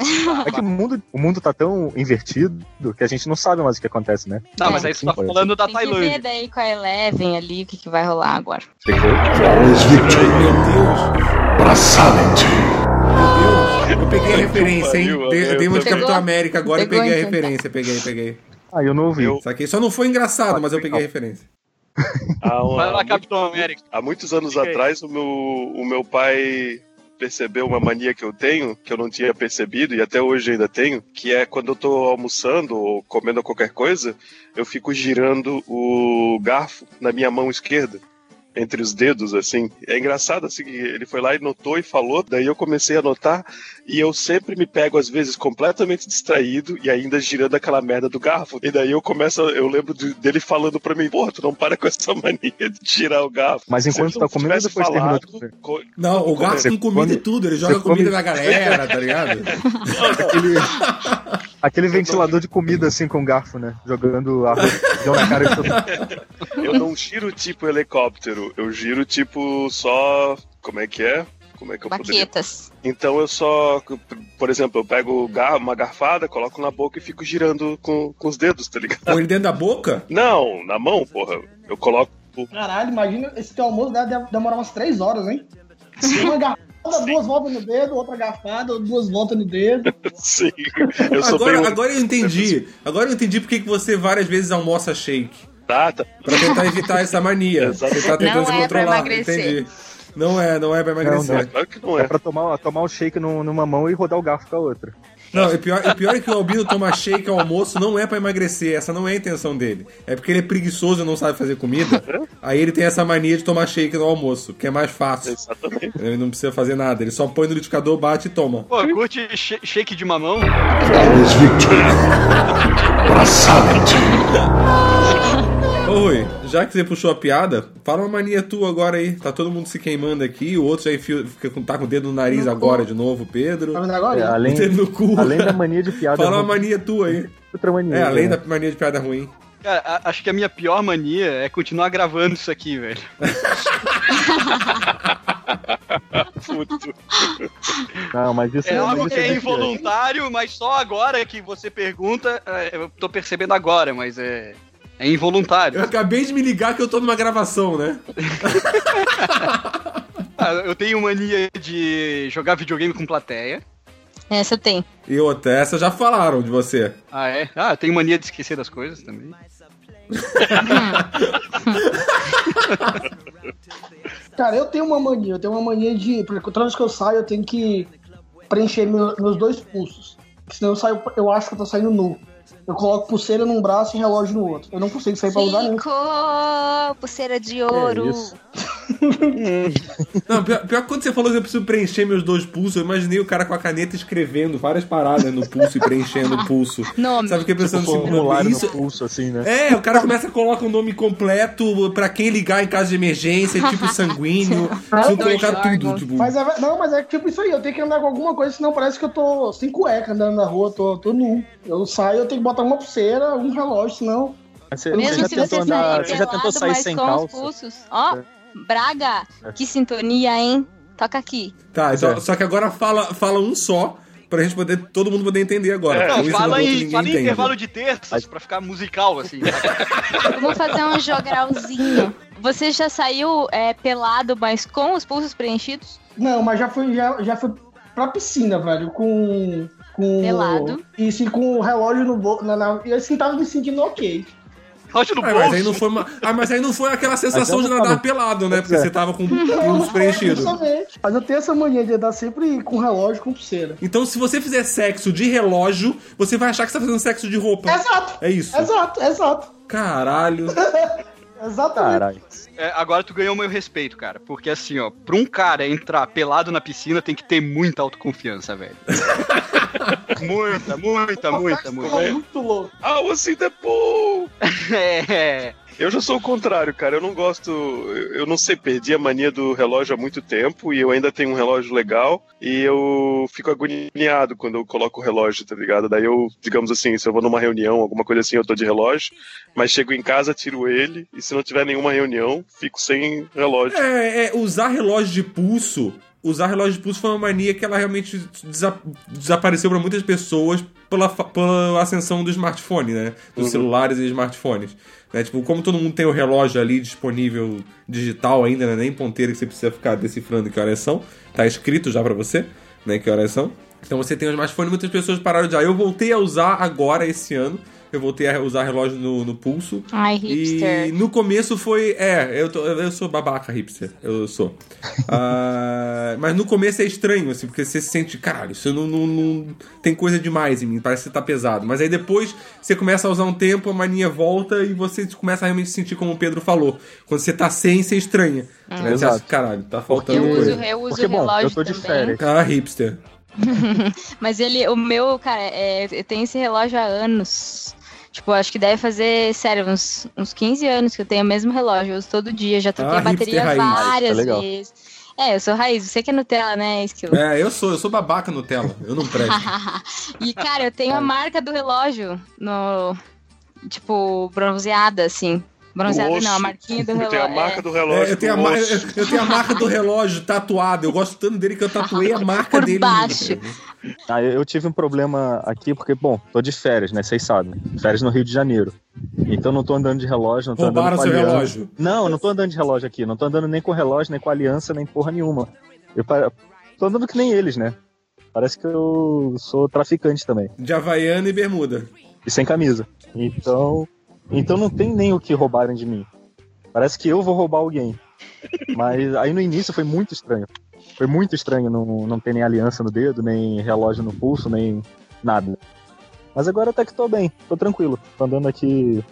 É que o mundo, o mundo tá tão invertido que a gente não sabe mais o que acontece, né? Não, mas aí você tá falando da Tem que ver Tailândia. daí com a Eleven ali o que, que vai rolar agora. Meu Deus, meu Deus. Eu peguei a referência, hein? Dei, eu dei uma de? Capitão América agora eu peguei a então tá. referência. Peguei, peguei. Ah, eu não ouvi. Eu- Saquei. Só não foi engraçado, mas eu peguei a referência. Há, um- Vai lá, Capitão América. há muitos anos atrás, o meu, o meu pai percebeu uma mania que eu tenho, que eu não tinha percebido e até hoje ainda tenho, que é quando eu tô almoçando ou comendo qualquer coisa, eu fico girando o garfo na minha mão esquerda. Entre os dedos, assim. É engraçado, assim, que ele foi lá e notou e falou, daí eu comecei a notar, e eu sempre me pego, às vezes, completamente distraído e ainda girando aquela merda do garfo. E daí eu começo, eu lembro de- dele falando pra mim, porra, tu não para com essa mania de girar o garfo. Mas enquanto tá comendo, depois terminou de falado, comer. co- Não, o gato Você com comida come- e tudo. Ele joga comida come- na galera, tá ligado? Aquele, aquele ventilador de comida assim com garfo, né? Jogando arroz na cara de todo mundo. Eu não giro tipo helicóptero, eu giro tipo só. Como é que é? Como é que eu poderia? Baquetas. Então eu só. Por exemplo, eu pego gar- uma garfada, coloco na boca e fico girando com, com os dedos, tá ligado? Com ele dentro da boca? Não, na mão, porra. Eu coloco. Caralho, imagina esse teu almoço deve demorar umas três horas, hein? Uma garfada, duas voltas no dedo, outra garfada, duas voltas no dedo. Sim. Eu sou Agora, bem. agora eu entendi. Agora eu entendi porque que você várias vezes almoça shake. Tá, tá. Pra tentar evitar essa mania. Você tá tentando Não se é pra controlar. emagrecer. Entendi. Não é, não é pra emagrecer. Não, Claro que não É é. pra tomar, tomar um shake num- numa mão e rodar o garfo com a outra. Não, o pior, o pior é que o Albino tomar shake ao almoço não é pra emagrecer. Essa não é a intenção dele. É porque ele é preguiçoso e não sabe fazer comida. Aí ele tem essa mania de tomar shake no almoço, que é mais fácil. Exatamente. Ele não precisa fazer nada. Ele só põe no liquidificador, bate e toma. Pô, curte sh- shake de mamão? Victory. Ô Rui, já que você puxou a piada, fala uma mania tua agora aí. Tá todo mundo se queimando aqui, o outro já enfia, fica com, tá com o dedo no nariz No agora cu. de novo, Pedro. Tá agora? É, O além, dedo no cu. além da mania de piada. Fala uma mania tua aí. outra mania. É, além né? da mania de piada ruim. Cara, a- acho que a minha pior mania é continuar gravando isso aqui, velho. Puto. Não, mas isso É algo isso que é involuntário, mas só agora que você pergunta, é, eu tô percebendo agora, mas é, é Eu involuntário. acabei de me ligar que eu tô numa gravação, né? Ah, eu tenho mania de jogar videogame com plateia. Essa eu tenho. E outra, essa já falaram de você. Ah, é? Ah, eu tenho mania de esquecer das coisas também. Cara, eu tenho uma mania, eu tenho uma mania de. Porque toda vez que eu saio, eu tenho que preencher meu- meus dois pulsos. Senão eu saio, eu acho que eu tô saindo nu. Eu coloco pulseira num braço e relógio no outro. Eu não consigo sair pra lugar nenhum. Pulseira de ouro. isso? Não, pior, pior que quando você falou que eu preciso preencher meus dois pulsos, eu imaginei o cara com a caneta escrevendo várias paradas no pulso e preenchendo o pulso. Nome. Sabe o que eu pensando assim, Formulário isso, no pulso, assim, né? É, o cara começa a colocar o nome completo pra quem ligar em caso de emergência, tipo sanguíneo. Preciso colocar tudo, tipo. Mas é, não, mas é tipo isso aí, eu tenho que andar com alguma coisa, senão parece que eu tô sem cueca andando na rua, tô, tô nu. Eu saio, eu tenho que botar uma pulseira, um relógio, senão. Mas Você, Mesmo você já se tentou você andar, sair você já tentou pelado, sair sem calça? pulsos. Ó, Braga, É. que sintonia, hein? Toca aqui. Tá, então, é. só que agora fala, fala um só, pra gente poder, todo mundo poder entender agora. É. Não, fala em, ninguém fala em intervalo de terças pra ficar musical, assim. Vamos fazer um jogralzinho. Você já saiu é, pelado, mas com os pulsos preenchidos? Não, mas já fui, já, já fui pra piscina, velho, com. Com Pelado. Isso, e com o relógio no bolso. Na, na, e assim tava me sentindo ok. Relógio no Ah, mas aí não bolso. foi uma... ah, mas aí não foi aquela sensação de eu nadar pelado, né? Porque é. você tava com o pulso preenchido. Justamente. Mas eu tenho essa mania de andar sempre com relógio com pulseira. Então, se você fizer sexo de relógio, você vai achar que você tá fazendo sexo de roupa. Exato! É isso. Exato, exato. Caralho. Exatamente. Caralho. É, agora tu ganhou meu respeito, cara. Porque assim, ó, pra um cara entrar pelado na piscina tem que ter muita autoconfiança, velho. muita, muita, muita, muita. Muito louco. Ah, você the pool! É. Eu já sou o contrário, cara. Eu não gosto. Eu eu não sei, perdi a mania do relógio há muito tempo e eu ainda tenho um relógio legal e eu fico agoniado quando eu coloco o relógio, tá ligado? Daí eu, digamos assim, se eu vou numa reunião, alguma coisa assim, eu tô de relógio, mas chego em casa, tiro ele e se não tiver nenhuma reunião, fico sem relógio. É, é, usar relógio de pulso. Usar relógio de pulso foi uma mania que ela realmente desa- desapareceu para muitas pessoas pela, pela ascensão do smartphone, né? Dos celulares e smartphones. Né? Tipo, como todo mundo tem o relógio ali disponível digital ainda, né? Nem ponteira que você precisa ficar decifrando que horas são. Tá escrito já para você, né? Que horas são. Então você tem o smartphone e muitas pessoas pararam de usar. Eu voltei a usar agora, esse ano. Eu voltei a usar relógio no, no pulso. Ai, hipster. E no começo foi. É, eu, tô- eu sou babaca hipster. Eu sou. Ah, mas no começo é estranho, assim, porque você se sente, caralho, isso não, não, não- tem coisa demais em mim, parece que tá pesado. Mas aí depois você começa a usar um tempo, a mania volta e você começa a realmente sentir como o Pedro falou. Quando você tá sem, você estranha. Né? Você acha, caralho, tá faltando Eu uso, coisa. eu uso Porque, bom, relógio eu tô de também. férias. Ah, hipster. Mas ele, o meu, cara, é, eu tenho esse relógio há anos. Tipo, acho que deve fazer, sério, uns, uns 15 anos que eu tenho o mesmo relógio. Eu uso todo dia, já troquei Ah, a bateria várias Tá legal. vezes. É, eu sou raiz, você que é Nutella, né, Skill? É, eu sou, eu sou babaca Nutella. Eu não presto. e, cara, eu tenho a marca do relógio no. Tipo, bronzeada, assim. Bronzeada osso. não, a marquinha do relógio. tenho a marca é. do relógio. É, eu, tenho a eu- eu tenho a marca do relógio tatuada. Eu gosto tanto dele que eu tatuei a marca Por dele. baixo. Ah, eu tive um problema aqui porque, bom, tô de férias, né? Vocês sabem. Férias no Rio de Janeiro. Então não tô andando de relógio, não tô Roubaram andando com seu relógio. Não, eu não tô andando de relógio aqui. Não tô andando nem com relógio, nem com aliança, nem porra nenhuma. Eu tô andando que nem eles, né? Parece que eu sou traficante também. De Havaiana e bermuda. E sem camisa. Então. Então não tem nem o que roubarem de mim. Parece que eu vou roubar alguém. Mas aí no início foi muito estranho. Foi muito estranho não, não ter nem aliança no dedo, nem relógio no pulso, nem nada. Mas agora até que tô bem, tô tranquilo. Tô andando aqui.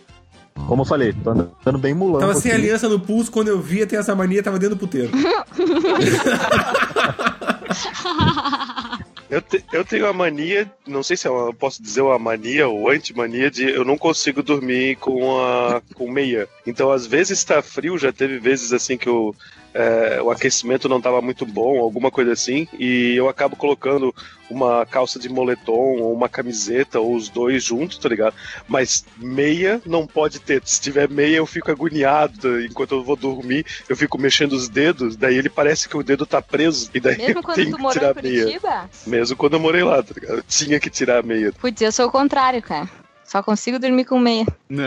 Como eu falei, tô andando bem mulambo. Tava sem aqui. aliança no pulso, quando eu via ter essa mania, tava dentro do puteiro. Eu, te- eu tenho a mania, não sei se é uma, posso dizer uma mania ou antimania de eu não consigo dormir com a com meia. Então às vezes tá frio, já teve vezes assim que eu, é, o aquecimento não tava muito bom, alguma coisa assim, e eu acabo colocando uma calça de moletom ou uma camiseta ou os dois juntos, tá ligado? Mas meia não pode ter. Se tiver meia eu fico agoniado enquanto eu vou dormir, eu fico mexendo os dedos, daí ele parece que o dedo tá preso e daí Mesmo quando tenho tu que tirar em meia. Mesmo quando eu morei lá, tá ligado? Eu tinha que tirar a meia. Eu sou o contrário, cara. Só consigo dormir com meia. Não.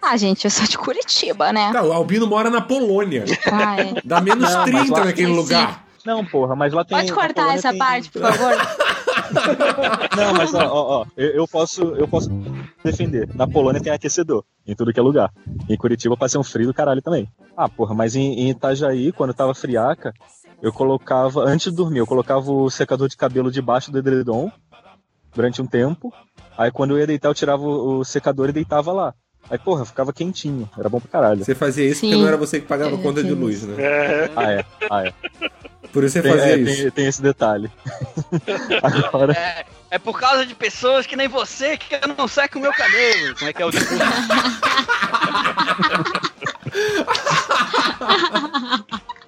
Ah, gente, eu sou de Curitiba, né? Tá, o Albino mora na Polônia. Ah, é. Dá menos Não, mas 30 lá- naquele lugar. Não, porra, mas lá tem. Pode cortar essa tem- parte, por favor? Não, mas ó, ó, ó, eu, eu posso, eu posso defender. Na Polônia tem aquecedor, em tudo que é lugar. Em Curitiba passei um frio do caralho também. Ah, porra, mas em, em Itajaí, quando tava friaca, eu colocava, antes de dormir, eu colocava o secador de cabelo debaixo do edredom durante um tempo. Aí quando eu ia deitar, eu tirava o, o secador e deitava lá. Aí, porra, ficava quentinho. Era bom pra caralho. Você fazia isso porque Sim. não era você que pagava É, conta de luz, né? É, Ah, é. Ah, é. Por isso você Tem, fazia é, isso. tem- tem esse detalhe. Agora, É, é por causa de pessoas que nem você que eu não seco o meu cabelo. Como é que é o discurso?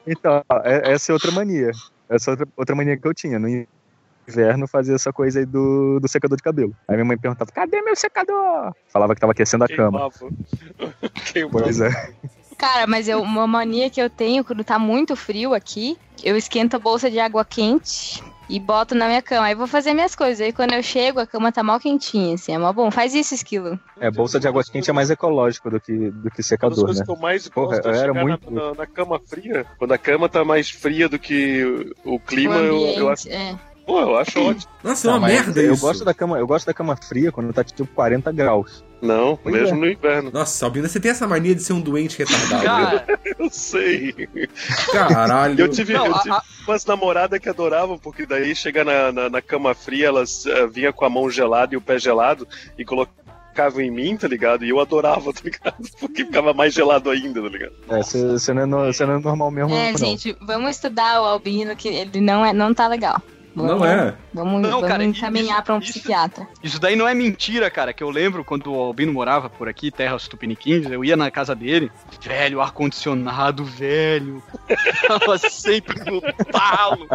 então, é- essa é outra mania. Essa é outra, outra mania que eu tinha. No inverno, fazia essa coisa aí do, do secador de cabelo. Aí minha mãe perguntava, cadê meu secador? Falava que tava aquecendo a cama. queimava. Queimava. Pois é. Cara, mas eu, uma mania que eu tenho quando tá muito frio aqui, eu esquento a bolsa de água quente e boto na minha cama. Aí vou fazer minhas coisas. Aí quando eu chego, a cama tá mal quentinha, assim. É mó bom. Faz isso, esquilo. É, bolsa de água quente é mais ecológico do que, do que Uma das secador, coisas né? que eu mais Porra, gosto é eu era muito- na, na- na cama fria. Quando a cama tá mais fria do que o, o clima, o eu, ambiente, eu acho. é. Pô, eu acho ótimo. Nossa, é uma merda eu isso. Gosto da cama, eu gosto da cama fria quando tá tipo 40 graus. Não, Pois mesmo é. no inverno. Nossa, Albina, você tem essa mania de ser um doente retardado. Cara, Eu sei. Caralho. Eu tive, Não, eu a- tive umas namoradas que adoravam, porque daí chegar na, na, na cama fria, elas eh, vinha com a mão gelada e o pé gelado e colocavam em mim, tá ligado? E eu adorava, tá ligado? Porque ficava mais gelado ainda, tá ligado? É, você não, é não é normal mesmo, É, não. gente, vamos estudar o Albino, que ele não, é, não tá legal. Não é. Vamos, Não, vamos cara, encaminhar isso- pra um isso- psiquiatra. Isso daí não é mentira, cara, que eu lembro quando o Albino morava por aqui, terras tupiniquins, eu ia na casa dele, velho, ar-condicionado, velho, tava sempre no talo.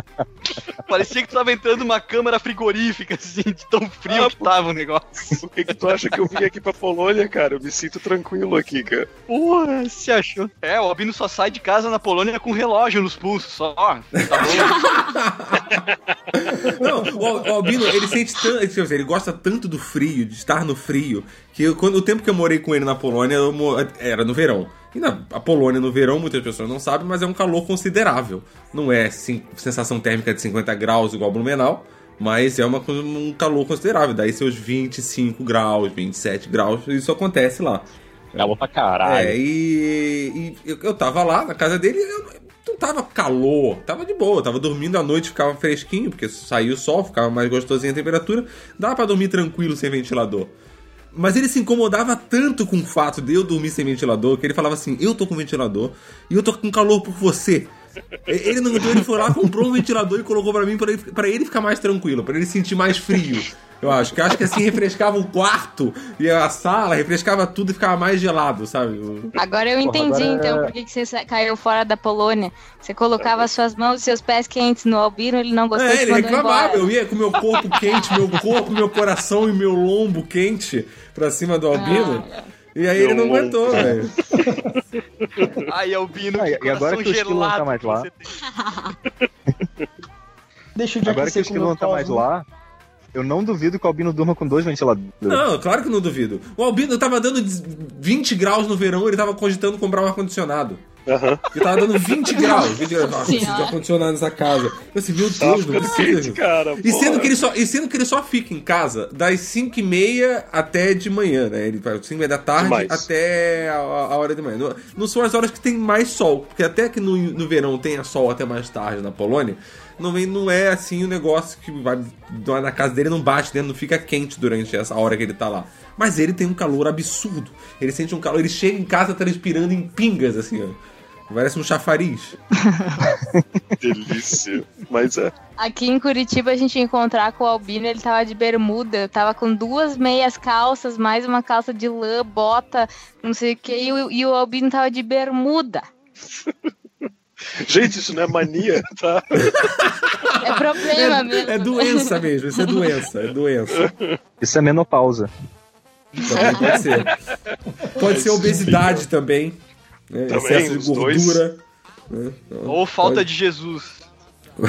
Parecia que tu tava entrando numa câmara frigorífica, assim, de tão frio Ah, que tava o negócio. Por que, que tu acha que eu vim aqui pra Polônia, cara? Eu me sinto tranquilo aqui, cara. Porra, se achou. É, o Albino só sai de casa na Polônia com relógio nos pulsos, só. Tá bom? Não, o, Al- o Albino, ele sente tanto. tipo assim, Ele gosta tanto do frio, de estar no frio, que eu- quando o tempo que eu morei com ele na Polônia, era no verão. E na a Polônia no verão, muitas pessoas não sabem, mas é um calor considerável. Não é sim, sensação térmica de 50 graus igual Blumenau, mas é uma, um calor considerável. Daí seus 25 graus, 27 graus, isso acontece lá. Calor pra caralho. É, e, e eu, eu tava lá na casa dele, eu não tava calor, tava de boa, tava dormindo à noite, ficava fresquinho, porque saiu o sol, ficava mais gostosinha a temperatura, dava pra dormir tranquilo sem ventilador. Mas ele se incomodava tanto com o fato de eu dormir sem ventilador, que ele falava assim: Eu tô com ventilador e eu tô com calor por você. Ele não então ele foi lá, comprou um ventilador e colocou pra mim pra ele, pra ele ficar mais tranquilo, pra ele sentir mais frio. Eu acho que eu acho que assim refrescava o quarto e a sala, refrescava tudo e ficava mais gelado, sabe? Agora eu Porra, entendi, agora então, é- por que você caiu fora da Polônia. Você colocava suas mãos e seus pés quentes no Albino, ele não gostou É, ele reclamava. Eu ia com meu corpo quente, meu corpo, meu coração e meu lombo quente pra cima do Albino. E aí ele não Meu aguentou, velho. Ai, Albino, Ah, que e agora que o esquilo não tá mais lá. Deixa eu Agora que o esquilo não tá mais cosmo. lá, eu não duvido que o Albino durma com dois ventiladores. Não, claro que não duvido. O Albino tava dando 20 graus no verão, ele tava cogitando comprar um ar-condicionado. Aham. Ele tava dando 20 graus. 20 graus. Nossa, preciso de ar-condicionado nessa casa. Eu assim, meu Tava Deus, não ficando precisa. cara. E sendo, que ele só, e sendo que ele só fica em casa das 5 e meia até de manhã, né? Ele vai 5 e meia da tarde Demais. até a, a hora de manhã. Não, não são as horas que tem mais sol, porque até que no, no verão tenha sol até mais tarde na Polônia, não, vem, não é assim o negócio que vai, vai na casa dele, não bate, né? não fica quente durante essa hora que ele tá lá. Mas ele tem um calor absurdo. Ele sente um calor, ele chega em casa transpirando em pingas, assim, ó. Parece um chafariz. Delícia. Mas é. Aqui em Curitiba a gente ia encontrar com o Albino, ele tava de bermuda, tava com duas meias calças, mais uma calça de lã, bota, não sei o que, e o, e o Albino tava de bermuda. Gente, isso não é mania, tá? É problema mesmo. É doença mesmo, isso é doença, é doença. Isso é menopausa. Também pode ser. Pode ser obesidade também. Né? Também, Excesso de gordura. né? Então, Ou falta pode- de Jesus.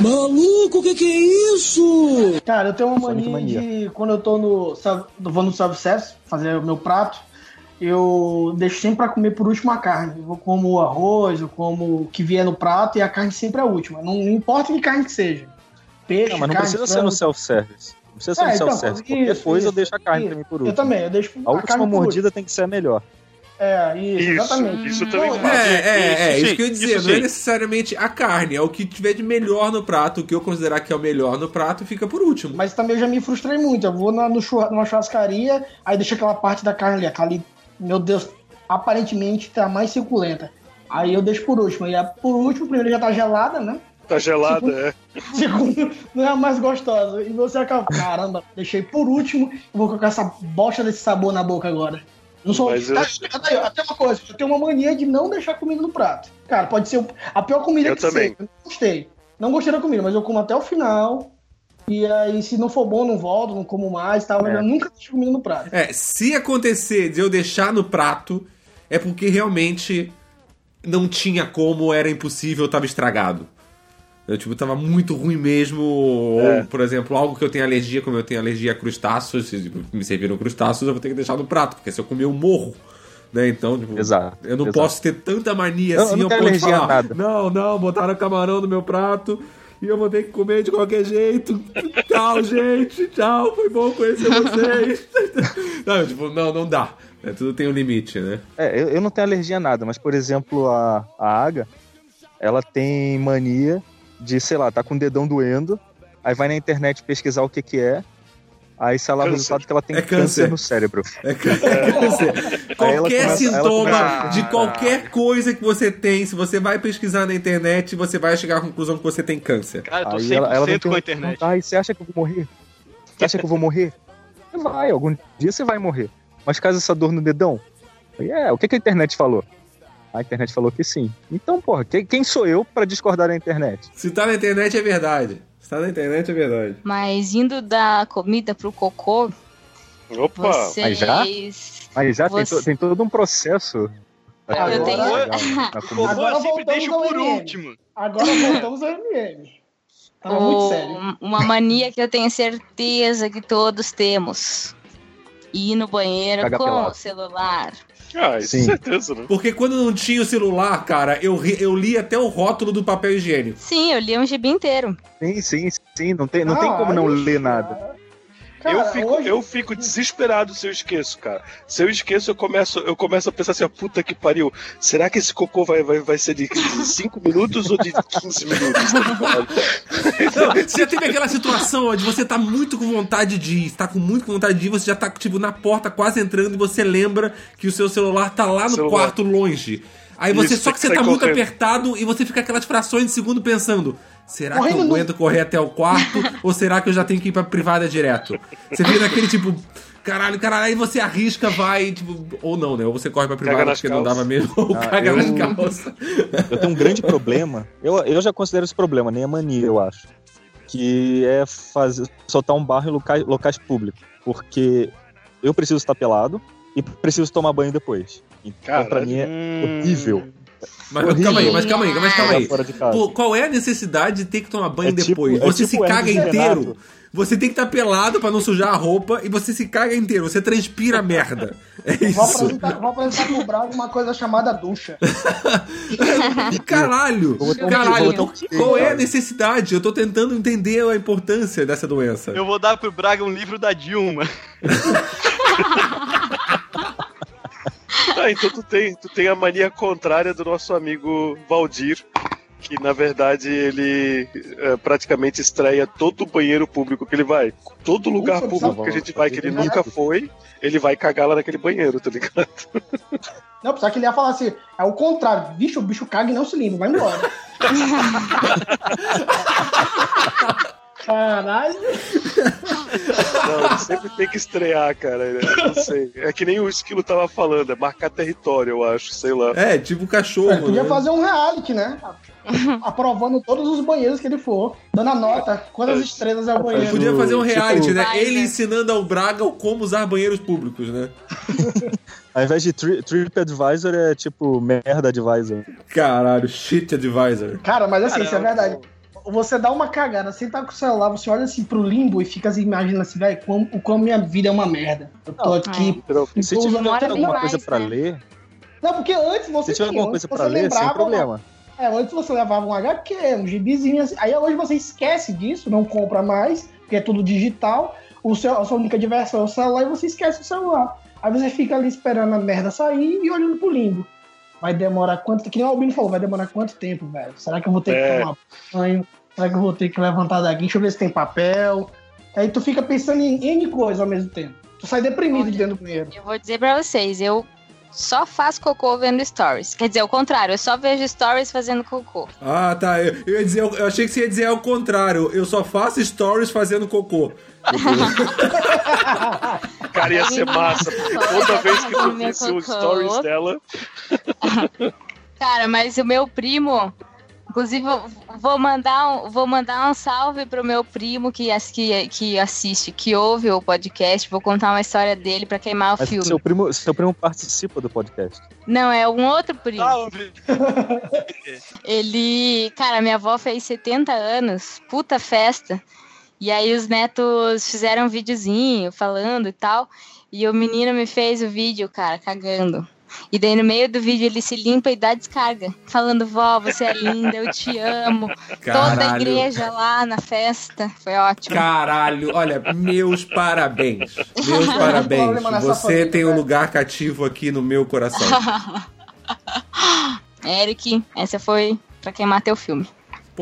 Maluco, o que, que é isso? Cara, eu tenho uma mania, mania. de quando eu tô no. Vou no self-service fazer o meu prato. eu deixo sempre pra comer por último a carne. Eu como o arroz, eu como o que vier no prato e a carne sempre é a última. Não, não importa que carne que seja. Peixe, Não, mas não carne, precisa ser frango. no self-service. Não precisa ser É, no então, self-service. Qualquer isso, coisa eu isso, deixo a carne isso. pra mim por Eu último. também, eu deixo A última carne por mordida tem que ser a melhor. É, isso, Isso, exatamente. isso também Não, faço. É, é, é, Isso isso, sim, que eu ia dizer, isso não é necessariamente a carne, é o que tiver de melhor no prato, o que eu considerar que é o melhor no prato fica por último. Mas também eu já me frustrei muito. Eu vou na, no churra- numa churrascaria, aí deixa aquela parte da carne ali, aquela ali, meu Deus, aparentemente tá mais suculenta. Aí eu deixo por último. E a, por último, primeiro já tá gelada, né? Tá gelada, é. Segundo, não é a mais gostosa. E você acaba, caramba, deixei por último, eu vou colocar essa bosta desse sabor na boca agora. Não sou. Mas eu- Tá, tá até uma coisa, eu tenho uma mania de não deixar comida no prato. Cara, pode ser a pior comida Eu que também. seja. Eu não gostei. Não gostei da comida, mas eu como até o final. E aí, se não for bom, não volto, não como mais, tal. mas É. Eu nunca deixo comida no prato. É, se acontecer de eu deixar no prato, é porque realmente não tinha como, era impossível, tava estragado. Eu, tipo, tava muito ruim mesmo. É. Ou, por exemplo, algo que eu tenho alergia, como eu tenho alergia a crustáceos, se tipo, me serviram crustáceos, eu vou ter que deixar no prato, porque se eu comer, eu morro. Né? Então, tipo, Exato, eu não exato. posso ter tanta mania Eu- eu assim, não eu, tenho posso falar, nada. não, não, botaram camarão no meu prato e eu vou ter que comer de qualquer jeito. Tchau, gente, tchau, foi bom conhecer vocês. não, tipo, não, não dá. É, tudo tem um limite, né? É, eu, eu não tenho alergia a nada, mas, por exemplo, a, a Aga, ela tem mania de, sei lá, tá com o dedão doendo, aí vai na internet pesquisar o que que é, aí sai lá o Câncer. resultado que ela tem É câncer. câncer. no cérebro. É, Aí ela qualquer começa- sintoma começa- de qualquer coisa que você tem, se você vai pesquisar na internet, você vai chegar à conclusão que você tem câncer. Cara, eu tô Aí 100% ela, ela vem com a internet. Ai, você acha que eu vou morrer? Você acha que eu vou morrer? Você vai, algum dia você vai morrer. Mas caso essa dor no dedão? É, o que, que a internet falou? A internet falou que sim. Então, porra, quem, quem sou eu pra discordar da internet? Se tá na internet é verdade. Se tá na internet é verdade. Mas indo da comida pro cocô, Opa! vocês. Mas já? Mas já tem, Você- to- tem todo um processo. Eu Agora, tenho- na Cocô. Agora eu sempre voltamos deixo ao por MM. último. Agora voltamos ao MM. Tava muito sério. um- uma mania que eu tenho certeza que todos temos. Ir no banheiro Cagar com pelado. o celular. Ah, isso Sim. certeza, né? Porque quando não tinha o celular, cara, eu, ri- eu li até o rótulo do papel higiênico. Sim, eu li um gibi inteiro. Sim, sim, sim. Não tem, não tem como não ler nada. Cara, eu, fico, hoje- eu fico desesperado se eu esqueço, cara. Se eu esqueço, eu começo, eu começo a pensar assim, ó, puta que pariu. Será que esse cocô vai, vai, vai ser de 5 minutos ou de 15 minutos? Não, você já teve aquela situação ó, de você tá muito com vontade de ir, você tá com muito com vontade de ir, você já tá, tipo, na porta quase entrando e você lembra que o seu celular tá lá no Celular. quarto longe. Aí você, Isso, só que que você tá sair muito correndo. apertado e você fica aquelas frações de segundo pensando: será que Correndo eu no- aguento correr até o quarto ou será que eu já tenho que ir pra privada direto? Você fica naquele tipo. Caralho, caralho, aí você arrisca, vai, tipo, ou não, né? Ou você corre pra privada porque não calças. dava mesmo, ou Ah, caga eu- nas calças. Eu tenho um grande problema. Eu, eu já considero esse problema, nem a mania, eu acho. Que é fazer, soltar um barro em locais, locais públicos. Porque eu preciso estar pelado e preciso tomar banho depois. Então, Caralho. pra mim é horrível. Mas Horrível. calma aí, mas calma aí, mas calma aí. Pô, qual é a necessidade de ter que tomar banho É tipo- depois? é você tipo se caga inteiro. Renato. Você tem que estar pelado pra não sujar a roupa e você se caga inteiro. Você transpira merda. É Vou isso. apresentar, vou apresentar pro Braga uma coisa chamada ducha. Caralho. Um- Caralho. botar um- Qual é a necessidade? Eu tô tentando entender a importância dessa doença. Eu vou dar pro Braga um livro da Dilma. Ah, então tu tem, tu tem a mania contrária do nosso amigo Valdir, que na verdade ele é, praticamente estreia todo o banheiro público que ele vai. Todo lugar público que a gente vai, que ele nunca foi, ele vai cagar lá naquele banheiro, tá ligado? Não, pensava que ele ia falar assim, é o contrário. Bicho, o bicho caga e não se limpa, vai embora. Caralho. Não, sempre tem que estrear, cara. Eu não sei. É que nem o Esquilo tava falando, é marcar território, eu acho, sei lá. É, tipo cachorro. Ele podia né? fazer um reality, né? Aprovando todos os banheiros que ele for, dando a nota, quantas estrelas é o banheiro. Podia fazer um Tipo- reality, né? Vai, Ele né? ensinando ao Braga como usar banheiros públicos, né? Ao invés de tri TripAdvisor, é tipo merda advisor. Caralho, shit advisor. Cara, mas assim, Cara, isso é verdade. Você dá uma cagada, você tá com o celular, você olha assim pro limbo e fica assim, imagina assim, velho, como, como minha vida é uma merda. Eu tô Não, aqui. Se tiver alguma demais, coisa pra né? ler, Não, porque antes você se tiver tinha, alguma coisa pra ler, sem problema. É, antes você levava um HQ, um gibizinho assim. Aí hoje você esquece disso, não compra mais, porque é tudo digital. O seu, a sua única diversão é o celular e você esquece o celular. Aí você fica ali esperando a merda sair e olhando pro limbo. Vai demorar quanto. Que nem o Albino falou, vai demorar quanto tempo, velho? Será que eu vou ter É. que tomar banho? Será que eu vou ter que levantar daqui? Deixa eu ver se tem papel. Aí tu fica pensando em N coisas ao mesmo tempo. Tu sai deprimido de dentro do banheiro. Eu vou dizer pra vocês, eu só faço cocô vendo stories. Quer dizer, o contrário, eu só vejo stories fazendo cocô. Ah, tá. Eu, eu ia dizer, eu achei que você ia dizer ao contrário. Eu só faço stories fazendo cocô. Cara, ia ser massa. Toda vez que tu visse o cocô. stories dela, Cara, mas o meu primo, inclusive, eu vou mandar um, vou mandar um salve pro meu primo que, que, que assiste, que ouve o podcast. Vou contar uma história dele pra queimar o Mas filme. seu primo, seu primo participa do podcast. Não, é um outro primo. Ouvi. Ele, cara, minha avó fez 70 anos, puta festa. E aí os netos fizeram um videozinho falando e tal. E o menino me fez o vídeo, cara, cagando. E daí no meio do vídeo ele se limpa e dá descarga, falando: "Vó, você é linda, eu te amo". Toda a Caralho. igreja lá na festa, foi ótimo. Caralho, olha, meus parabéns. Meus parabéns. Você família, tem um velho. lugar cativo aqui no meu coração. Eric, essa foi pra queimar teu filme.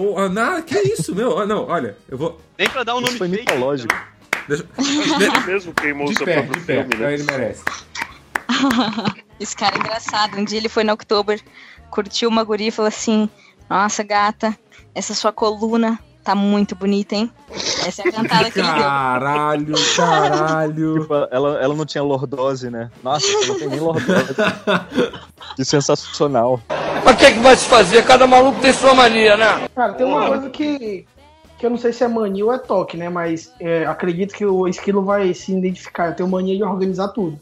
Porra, nada, que isso, meu? Ah, Não, olha, eu vou. Nem pra dar um Isso nome foi fake, mitológico. né? Deixa... ele mesmo queimou o De seu pé, próprio de pé. filme, né? Ele merece. Esse cara é engraçado. Um dia ele foi no October, curtiu uma guria e falou assim: Nossa, gata, essa sua coluna tá muito bonita, hein? Essa é a cantada que ele deu. Caralho, caralho. Tipo, ela, ela não tinha lordose, né? Nossa, ela não tem nem lordose. que sensacional. Mas o que, é que vai se fazer? Cada maluco tem sua mania, né? Cara, tem uma coisa que, que eu não sei se é mania ou é toque, né? Mas é, acredito que o esquilo vai se identificar. Eu tenho mania de organizar tudo.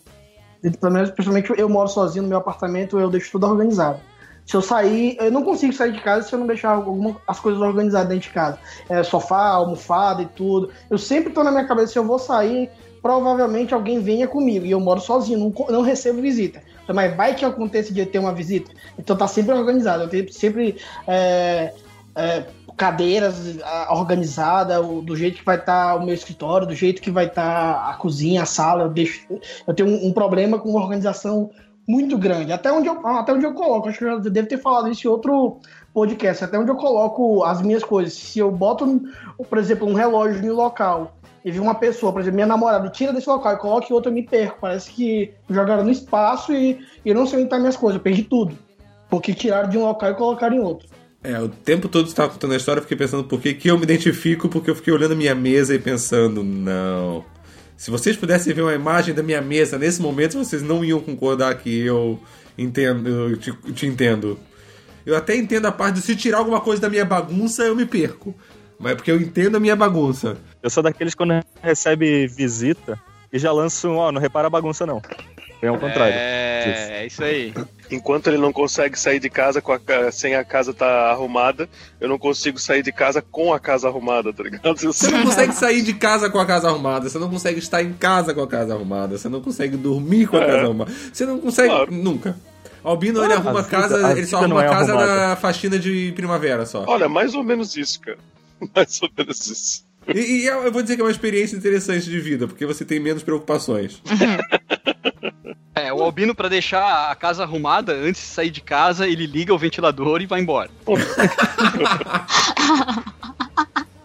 Pelo menos, principalmente eu moro sozinho no meu apartamento, eu deixo tudo organizado. Se eu sair, eu não consigo sair de casa se eu não deixar alguma, as coisas organizadas dentro de casa. É, sofá, almofada e tudo. Eu sempre tô na minha cabeça, se eu vou sair, provavelmente alguém venha comigo. E eu moro sozinho, não, não recebo visita. Mas vai que aconteça de ter uma visita. Então tá sempre organizado. Eu tenho sempre é, é, cadeiras organizadas, do jeito que vai estar o meu escritório, do jeito que vai estar a cozinha, a sala. Eu, deixo, eu tenho um, um problema com organização muito grande. Até onde eu, até onde eu coloco, acho que eu já devo ter falado isso em outro podcast, até onde eu coloco as minhas coisas. Se eu boto, por exemplo, um relógio um local e vi uma pessoa, por exemplo, minha namorada, tira desse local e coloca em outro, eu me perco. Parece que jogaram no espaço e, e eu não sei onde tá minhas coisas, eu perdi tudo. Porque tiraram de um local e colocaram em outro. É, o tempo todo que você tava contando a história, eu fiquei pensando por que, que eu me identifico, porque eu fiquei olhando a minha mesa e pensando, não. Se vocês pudessem ver uma imagem da minha mesa nesse momento, vocês não iam concordar que eu entendo, eu te, te entendo. Eu até entendo a parte de se tirar alguma coisa da minha bagunça, eu me perco. Mas é porque eu entendo a minha bagunça. Eu sou daqueles quando recebe visita e já lanço, ó, não repara a bagunça não. É ao contrário. É, é isso aí. Enquanto ele não consegue sair de casa com a, sem a casa tá arrumada, eu não consigo sair de casa com a casa arrumada, tá ligado? Eu Você não consegue sair de casa com a casa arrumada, você não consegue estar em casa com a casa arrumada, você não consegue dormir com a É. casa arrumada. Você não consegue. Claro. Nunca. Albino ele Ah, arruma a vida- casa, ele só arruma é casa arrumada. na faxina de primavera só. Olha, mais ou menos isso, cara. Mais ou menos isso. E, e eu eu vou dizer que é uma experiência interessante de vida, porque você tem menos preocupações. É, o Albino, pra deixar a casa arrumada, antes de sair de casa, ele liga o ventilador e vai embora.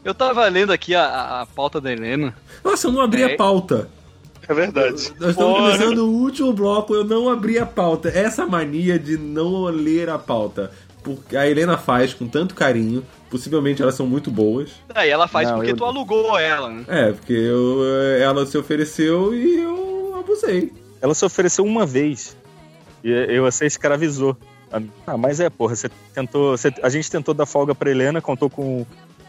Eu tava lendo aqui a, a- a pauta da Helena. Nossa, eu não abri a É. pauta. É verdade. Nós estamos Bora. começando o último bloco, eu não abri a pauta. Essa mania de não ler a pauta. Porque a Helena faz com tanto carinho, possivelmente elas são muito boas. Aí ela faz Não, porque eu- tu alugou ela, né? É, porque eu, ela se ofereceu e eu abusei. Ela se ofereceu uma vez. E eu, você escravizou. Ah, mas é, porra, você tentou. você- a gente tentou dar folga pra Helena, contou com,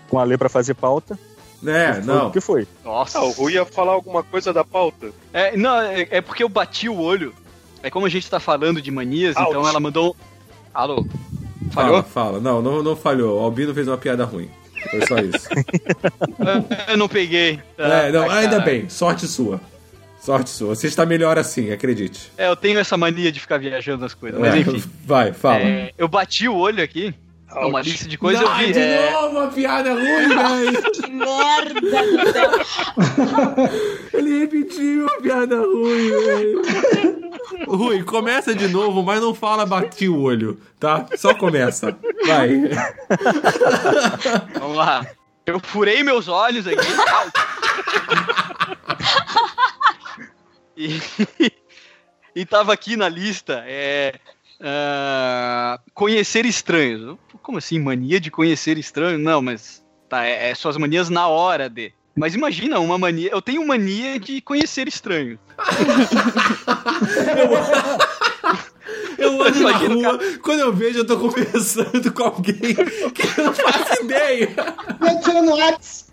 com a Lê pra fazer pauta. É, Foi não. O que foi? Nossa. Ah, o Rui ia falar alguma coisa da pauta. É, não, é, é porque eu bati o olho. É como a gente tá falando de manias, Ouch. então ela mandou. Alô? Fala, Falhou? fala. Não, não, não falhou. O Albino fez uma piada ruim. Foi só isso. Eu não peguei. É, não, Ai, ainda bem. Sorte sua. Sorte sua. Você está melhor assim, acredite. É, eu tenho essa mania de ficar viajando nas coisas, mas É, enfim. Vai, fala. É, eu bati o olho aqui. É uma lista de coisas eu vi. de é, novo uma piada ruim, velho. Que merda céu. Ele repetiu a piada ruim, velho. Rui, começa de novo, mas não fala bati o olho, tá? Só começa. Vai. Vamos lá. Eu furei meus olhos aqui. e, e tava aqui na lista. É, ah, conhecer estranhos. Como assim? Mania de conhecer estranhos? Não, mas. Tá, é, é suas manias na hora de. Mas imagina, uma mania. Eu tenho mania de conhecer estranhos. Eu ando na rua, quando eu vejo, eu tô conversando com alguém que eu não faço ideia. Tirando no Whats.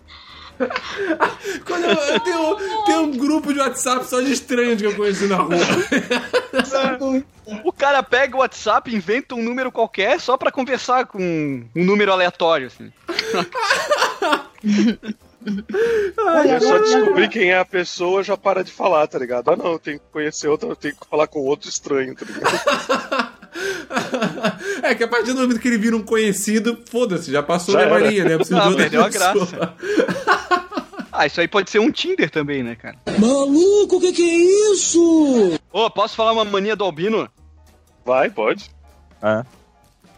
Quando eu, eu tenho, tenho um grupo de WhatsApp só de estranhos que eu conheci na rua. O cara pega o WhatsApp, inventa um número qualquer só pra conversar com um número aleatório, assim. Eu só descobri quem é a pessoa, já para de falar, tá ligado? Ah, não, eu tenho que conhecer outra, eu tenho que falar com outro estranho, tá ligado? É que a partir do momento que ele vira um conhecido, foda-se, já passou Já a era. Maria, né? Preciso Ah, de outra perdeu a pessoa. Ah, isso aí pode ser um Tinder também, né, cara? Maluco, o que que é isso? Ô, posso falar uma mania do Albino? Vai, pode. É.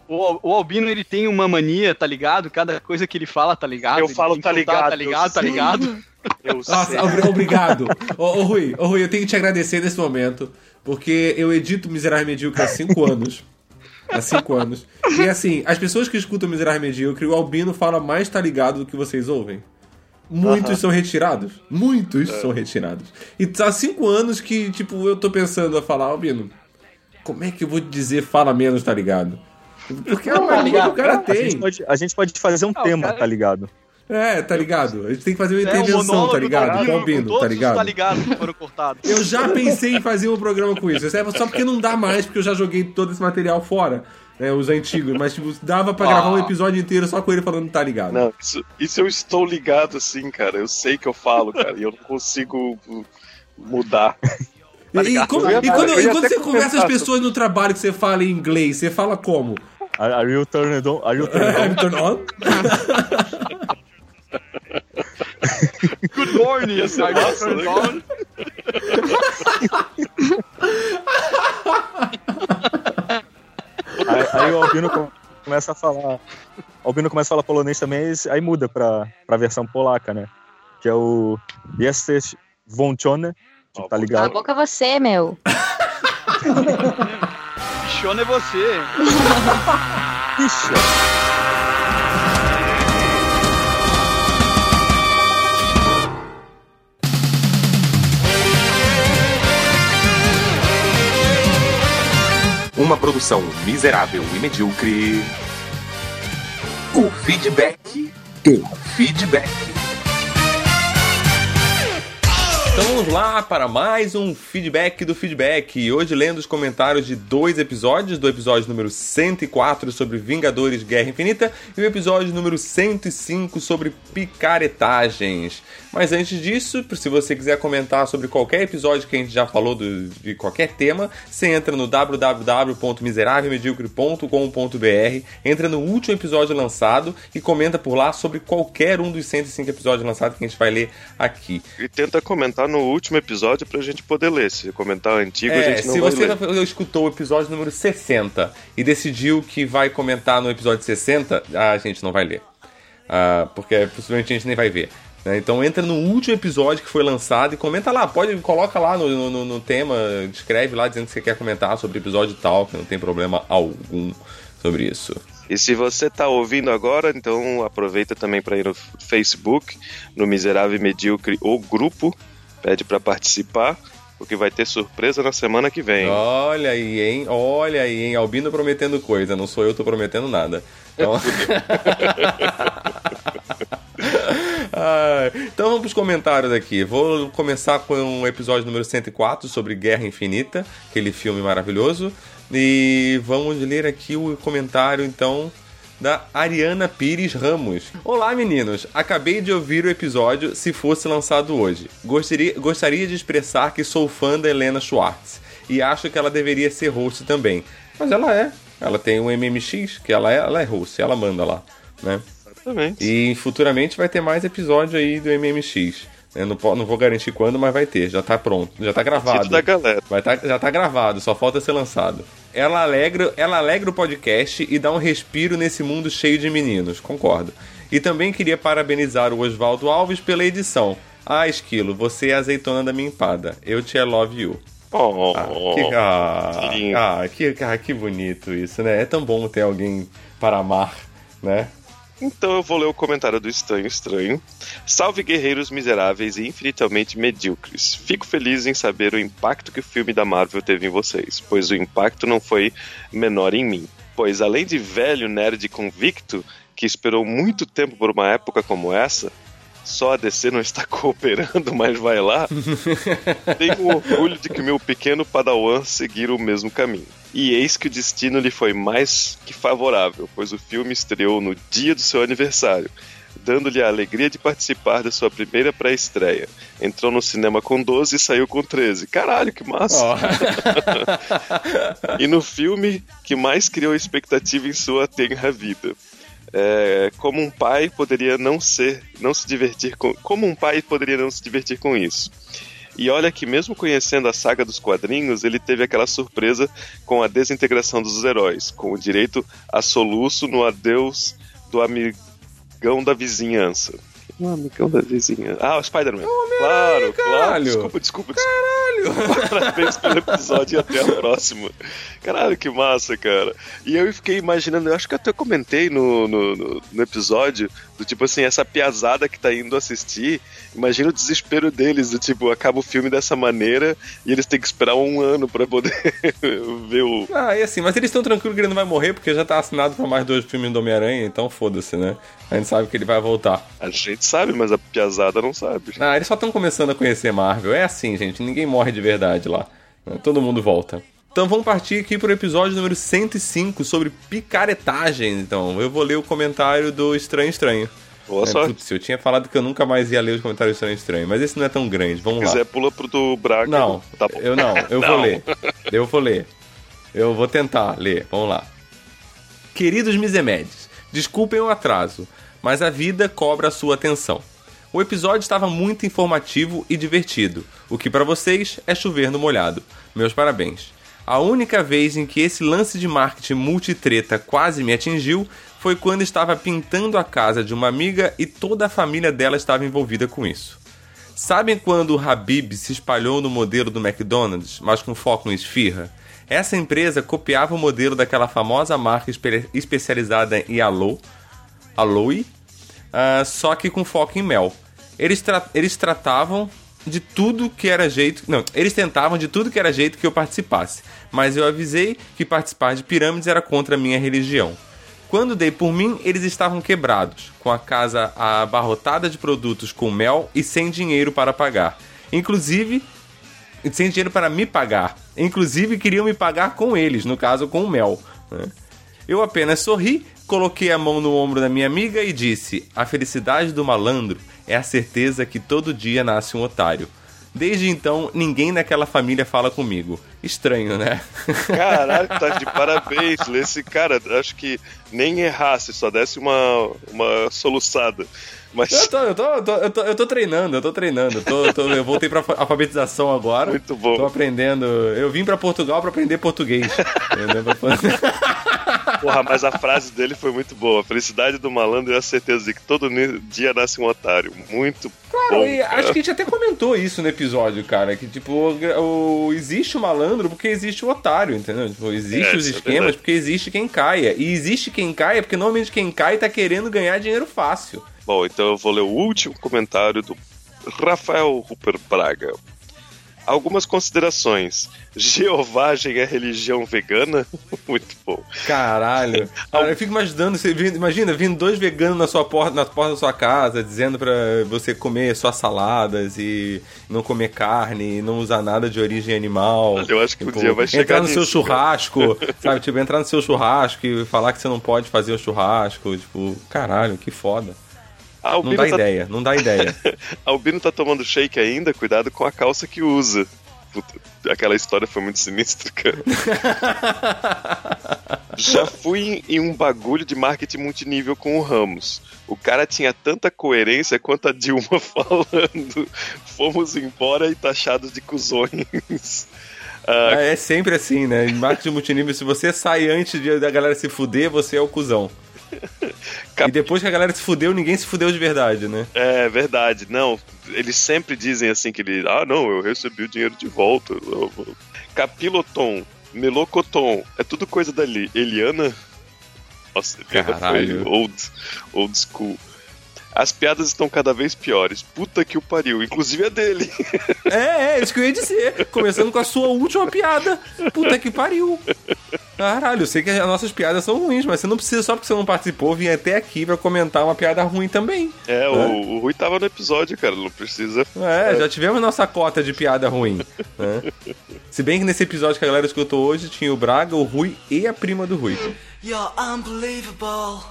O, o Albino, ele tem uma mania, tá ligado? Cada coisa que ele fala, tá ligado? Eu Ele falo, tem que tá contar, ligado, Tá ligado, tá ligado? Eu Nossa, sei. obri- obrigado. Ô, ô, Rui, ô, Rui, eu tenho que te agradecer nesse momento, porque eu edito Miserável Medíocre há cinco anos. Há cinco anos. E assim, as pessoas que escutam Miserável Medíocre, o Albino fala mais tá ligado do que vocês ouvem. Muitos são retirados. Muitos são retirados. E há cinco anos que, tipo, eu tô pensando a falar, Albino, como é que eu vou te dizer fala menos, tá ligado? Porque é uma mania que o cara A gente, tem. pode, a gente pode fazer um Ah, o tema, cara- tá ligado? É, tá ligado? A gente tem que fazer uma É, intervenção, tá do ligado? Albino Com o com Albino, todos tá os ligado? Tá ligado que foram cortados. Eu já pensei em fazer um programa com isso. É só porque não dá mais, porque eu já joguei todo esse material fora. Né, os antigos, mas tipo, dava pra gravar um episódio inteiro só com ele falando tá ligado. Não, isso, isso eu estou ligado assim, cara. Eu sei que eu falo, cara, e eu não consigo uh, mudar. E, e, como- e quando, e quando você conversa as comentar pessoas no trabalho que você fala em inglês, você fala como? Are, are you turned on? Are you turned on? On? Good morning, Ia ser massa, né, cara? Aí, aí o Albino com- começa a falar. O Albino começa a falar polonês também, aí muda pra, pra versão polaca, né? Que é o Jesteś włączony, tipo, tá Cala a ligado? boca você, meu. Bichona é você. Ixi, Uma produção miserável e medíocre. O feedback do feedback. Então vamos lá para mais um feedback do feedback. E Hoje lendo os comentários de dois episódios, do episódio número 104 sobre Vingadores Guerra Infinita e o episódio número 105 sobre picaretagens. Mas antes disso, se você quiser comentar sobre qualquer episódio que a gente já falou do- de qualquer tema, você entra no www.miseravelmedíocre.com.br, entra no último episódio lançado e comenta por lá sobre qualquer um dos 105 episódios lançados que a gente vai ler aqui. E tenta comentar no último episódio pra gente poder ler. Se comentar antigo, a É, gente não se vai você ler. escutou o episódio número 60 e decidiu que vai comentar no episódio 60, a gente não vai ler. Ah, porque possivelmente a gente nem vai ver. né? Então entra no último episódio que foi lançado e comenta lá. Pode, coloca lá no, no- no- tema, escreve lá dizendo que você quer comentar sobre o episódio tal, que não tem problema algum sobre isso. E se você tá ouvindo agora, então aproveita também para ir no Facebook, no Miserável e Medíocre, o grupo, pede para participar, porque vai ter surpresa na semana que vem. Olha aí, hein? Olha aí, hein? Albino prometendo coisa, não sou eu, tô prometendo nada. Então... Ah, então vamos pros comentários aqui. Vou começar com o episódio número 104 sobre Guerra Infinita, aquele filme maravilhoso. E vamos ler aqui o comentário, então, da Ariana Pires Ramos. Olá, meninos! Acabei de ouvir o episódio se fosse lançado hoje. Gostaria, gostaria de expressar que sou fã da Helena Schwartz e acho que ela deveria ser host também. Mas ela é. Ela tem o MMX, que ela é, ela é host, ela manda lá, né? Exatamente. E futuramente vai ter mais episódio aí do MMX. Eu não, po- não vou garantir quando, mas vai ter. Já tá pronto. Já tá gravado. Pedido da galera. Vai tá, já tá gravado, só falta ser lançado. Ela alegra, ela alegra o podcast e dá um respiro nesse mundo cheio de meninos, concordo. E também queria parabenizar o Oswaldo Alves pela edição. Ah, Esquilo, você é a azeitona da minha empada. Eu te love you. Oh, Ah, que, ah, ah, que, ah, que bonito isso, né? É tão bom ter alguém para amar, né? Então eu vou ler o comentário do Estranho Estranho. Salve guerreiros miseráveis e infinitamente medíocres. Fico feliz em saber o impacto que o filme da Marvel teve em vocês, pois o impacto não foi menor em mim. Pois além de velho nerd convicto, que esperou muito tempo por uma época como essa, só a DC não está cooperando, mas vai lá. Tenho orgulho de que meu pequeno padawan seguir o mesmo caminho. E eis que o destino lhe foi mais que favorável, pois o filme estreou no dia do seu aniversário, dando-lhe a alegria de participar da sua primeira pré-estreia. Entrou no cinema com 12 e saiu com 13. Caralho, que massa! Ó. e no filme que mais criou expectativa em sua tenra vida. É, como um pai poderia não ser, não se divertir com, como um pai poderia não se divertir com isso. E olha que mesmo conhecendo a saga dos quadrinhos, ele teve aquela surpresa com a desintegração dos heróis, com o direito a soluço no adeus do amigão da vizinhança. O amigão da vizinhança. Ah, o Spider-Man. Claro, claro. caralho. Desculpa, desculpa, desculpa. Parabéns pelo episódio e até a próxima. Caralho, que massa, cara. E eu fiquei imaginando, eu acho que eu até comentei no, no, no- no episódio, do tipo assim, essa piazada que tá indo assistir, imagina o desespero deles, do tipo, acaba o filme dessa maneira e eles têm que esperar um ano pra poder ver o. Ah, e assim, mas eles estão tranquilos que ele não vai morrer, porque já tá assinado pra mais dois filmes do Homem-Aranha, então foda-se, né? A gente sabe que ele vai voltar. A gente sabe, mas a piazada não sabe. Ah, eles só estão começando a conhecer Marvel. É assim, gente, ninguém morre de verdade lá. Todo mundo volta. Então vamos partir aqui pro episódio número 105 sobre picaretagem. Então, eu vou ler o comentário do Estranho Estranho. Boa É, sorte. putz, eu tinha falado que eu nunca mais ia ler os comentários do Estranho Estranho, mas esse não é tão grande. Vamos Se lá. quiser, pula pro do Braga. Não, tá bom. eu não, eu vou Não. ler. Eu vou ler. Eu vou tentar ler. Vamos lá. Queridos Misemedes, desculpem o atraso, mas a vida cobra a sua atenção. O episódio estava muito informativo e divertido, o que para vocês é chover no molhado. Meus parabéns. A única vez em que esse lance de marketing multitreta quase me atingiu foi quando estava pintando a casa de uma amiga e toda a família dela estava envolvida com isso. Sabem quando o Habib se espalhou no modelo do McDonald's, mas com foco em esfirra? Essa empresa copiava o modelo daquela famosa marca espe- especializada em aloe, aloe ah, só que com foco em mel. Eles, tra- eles tratavam de tudo que era jeito. Não, eles tentavam de tudo que era jeito que eu participasse, mas eu avisei que participar de pirâmides era contra a minha religião. Quando dei por mim, eles estavam quebrados, com a casa abarrotada de produtos com mel e sem dinheiro para pagar. Inclusive, sem dinheiro para me pagar. Inclusive, queriam me pagar com eles, no caso, com o mel. né? Eu apenas sorri, coloquei a mão no ombro da minha amiga e disse: A felicidade do malandro é a certeza que todo dia nasce um otário. Desde então, ninguém naquela família fala comigo. Estranho, né? Caralho, tá de parabéns. Esse cara, acho que nem errasse, só desse uma, uma soluçada. Mas Eu tô, eu tô, eu tô, eu tô, eu tô treinando, eu tô treinando. Eu, tô- eu voltei pra alfa- alfabetização agora. Muito bom. Tô aprendendo. Eu vim pra Portugal pra aprender português. Porra, mas a frase dele foi muito boa. A felicidade do malandro é a certeza de que todo dia nasce um otário. Muito Claro, bom. e cara. acho que a gente até comentou isso no episódio, cara. Que, tipo, o, o- existe o malandro porque existe o otário, entendeu? Tipo, existe É, os é esquemas verdade. porque existe quem caia. E existe quem caia porque normalmente quem cai tá querendo ganhar dinheiro fácil. Bom, então eu vou ler o último comentário do Rafael Rupert Braga. Algumas considerações. Jeovagem é religião vegana? Muito bom. Caralho. Cara, eu fico imaginando, você vindo- imagina, vindo dois veganos na sua porta, na porta da sua casa, dizendo pra você comer só saladas e não comer carne, e não usar nada de origem animal. Eu acho que um Tipo, dia vai chegar Entrar no seu nisso, churrasco, sabe? Tipo, entrar no seu churrasco e falar que você não pode fazer o churrasco. Tipo, caralho, que foda. A Não dá tá- ideia, não dá ideia. Albino tá tomando shake ainda, cuidado com a calça que usa. Puta, aquela história foi muito sinistra, cara. Já fui em, em um bagulho de marketing multinível com o Ramos. O cara tinha tanta coerência quanto a Dilma falando. Fomos embora e taxados de cuzões. Ah, É sempre assim, né? Em marketing multinível, se você sai antes de- da galera se fuder, você é o cuzão. E depois que a galera se fudeu, ninguém se fudeu de verdade, né? É verdade, não. Eles sempre dizem assim que ele. Ah, não, eu recebi o dinheiro de volta. Capiloton, melocoton, é tudo coisa dali. Eliana? Nossa, Eliana foi Caralho. old, old school. As piadas estão cada vez piores. Puta que o pariu, inclusive a dele. É, é, isso que eu ia dizer. Começando com a sua última piada. Puta que pariu. Caralho, eu sei que as nossas piadas são ruins, mas você não precisa, só porque você não participou, vir até aqui pra comentar uma piada ruim também. É, o, o Rui tava no episódio, cara, não precisa. É, já tivemos nossa cota de piada ruim. né? Se bem que nesse episódio que a galera escutou hoje, tinha o Braga, o Rui e a prima do Rui. You're unbelievable.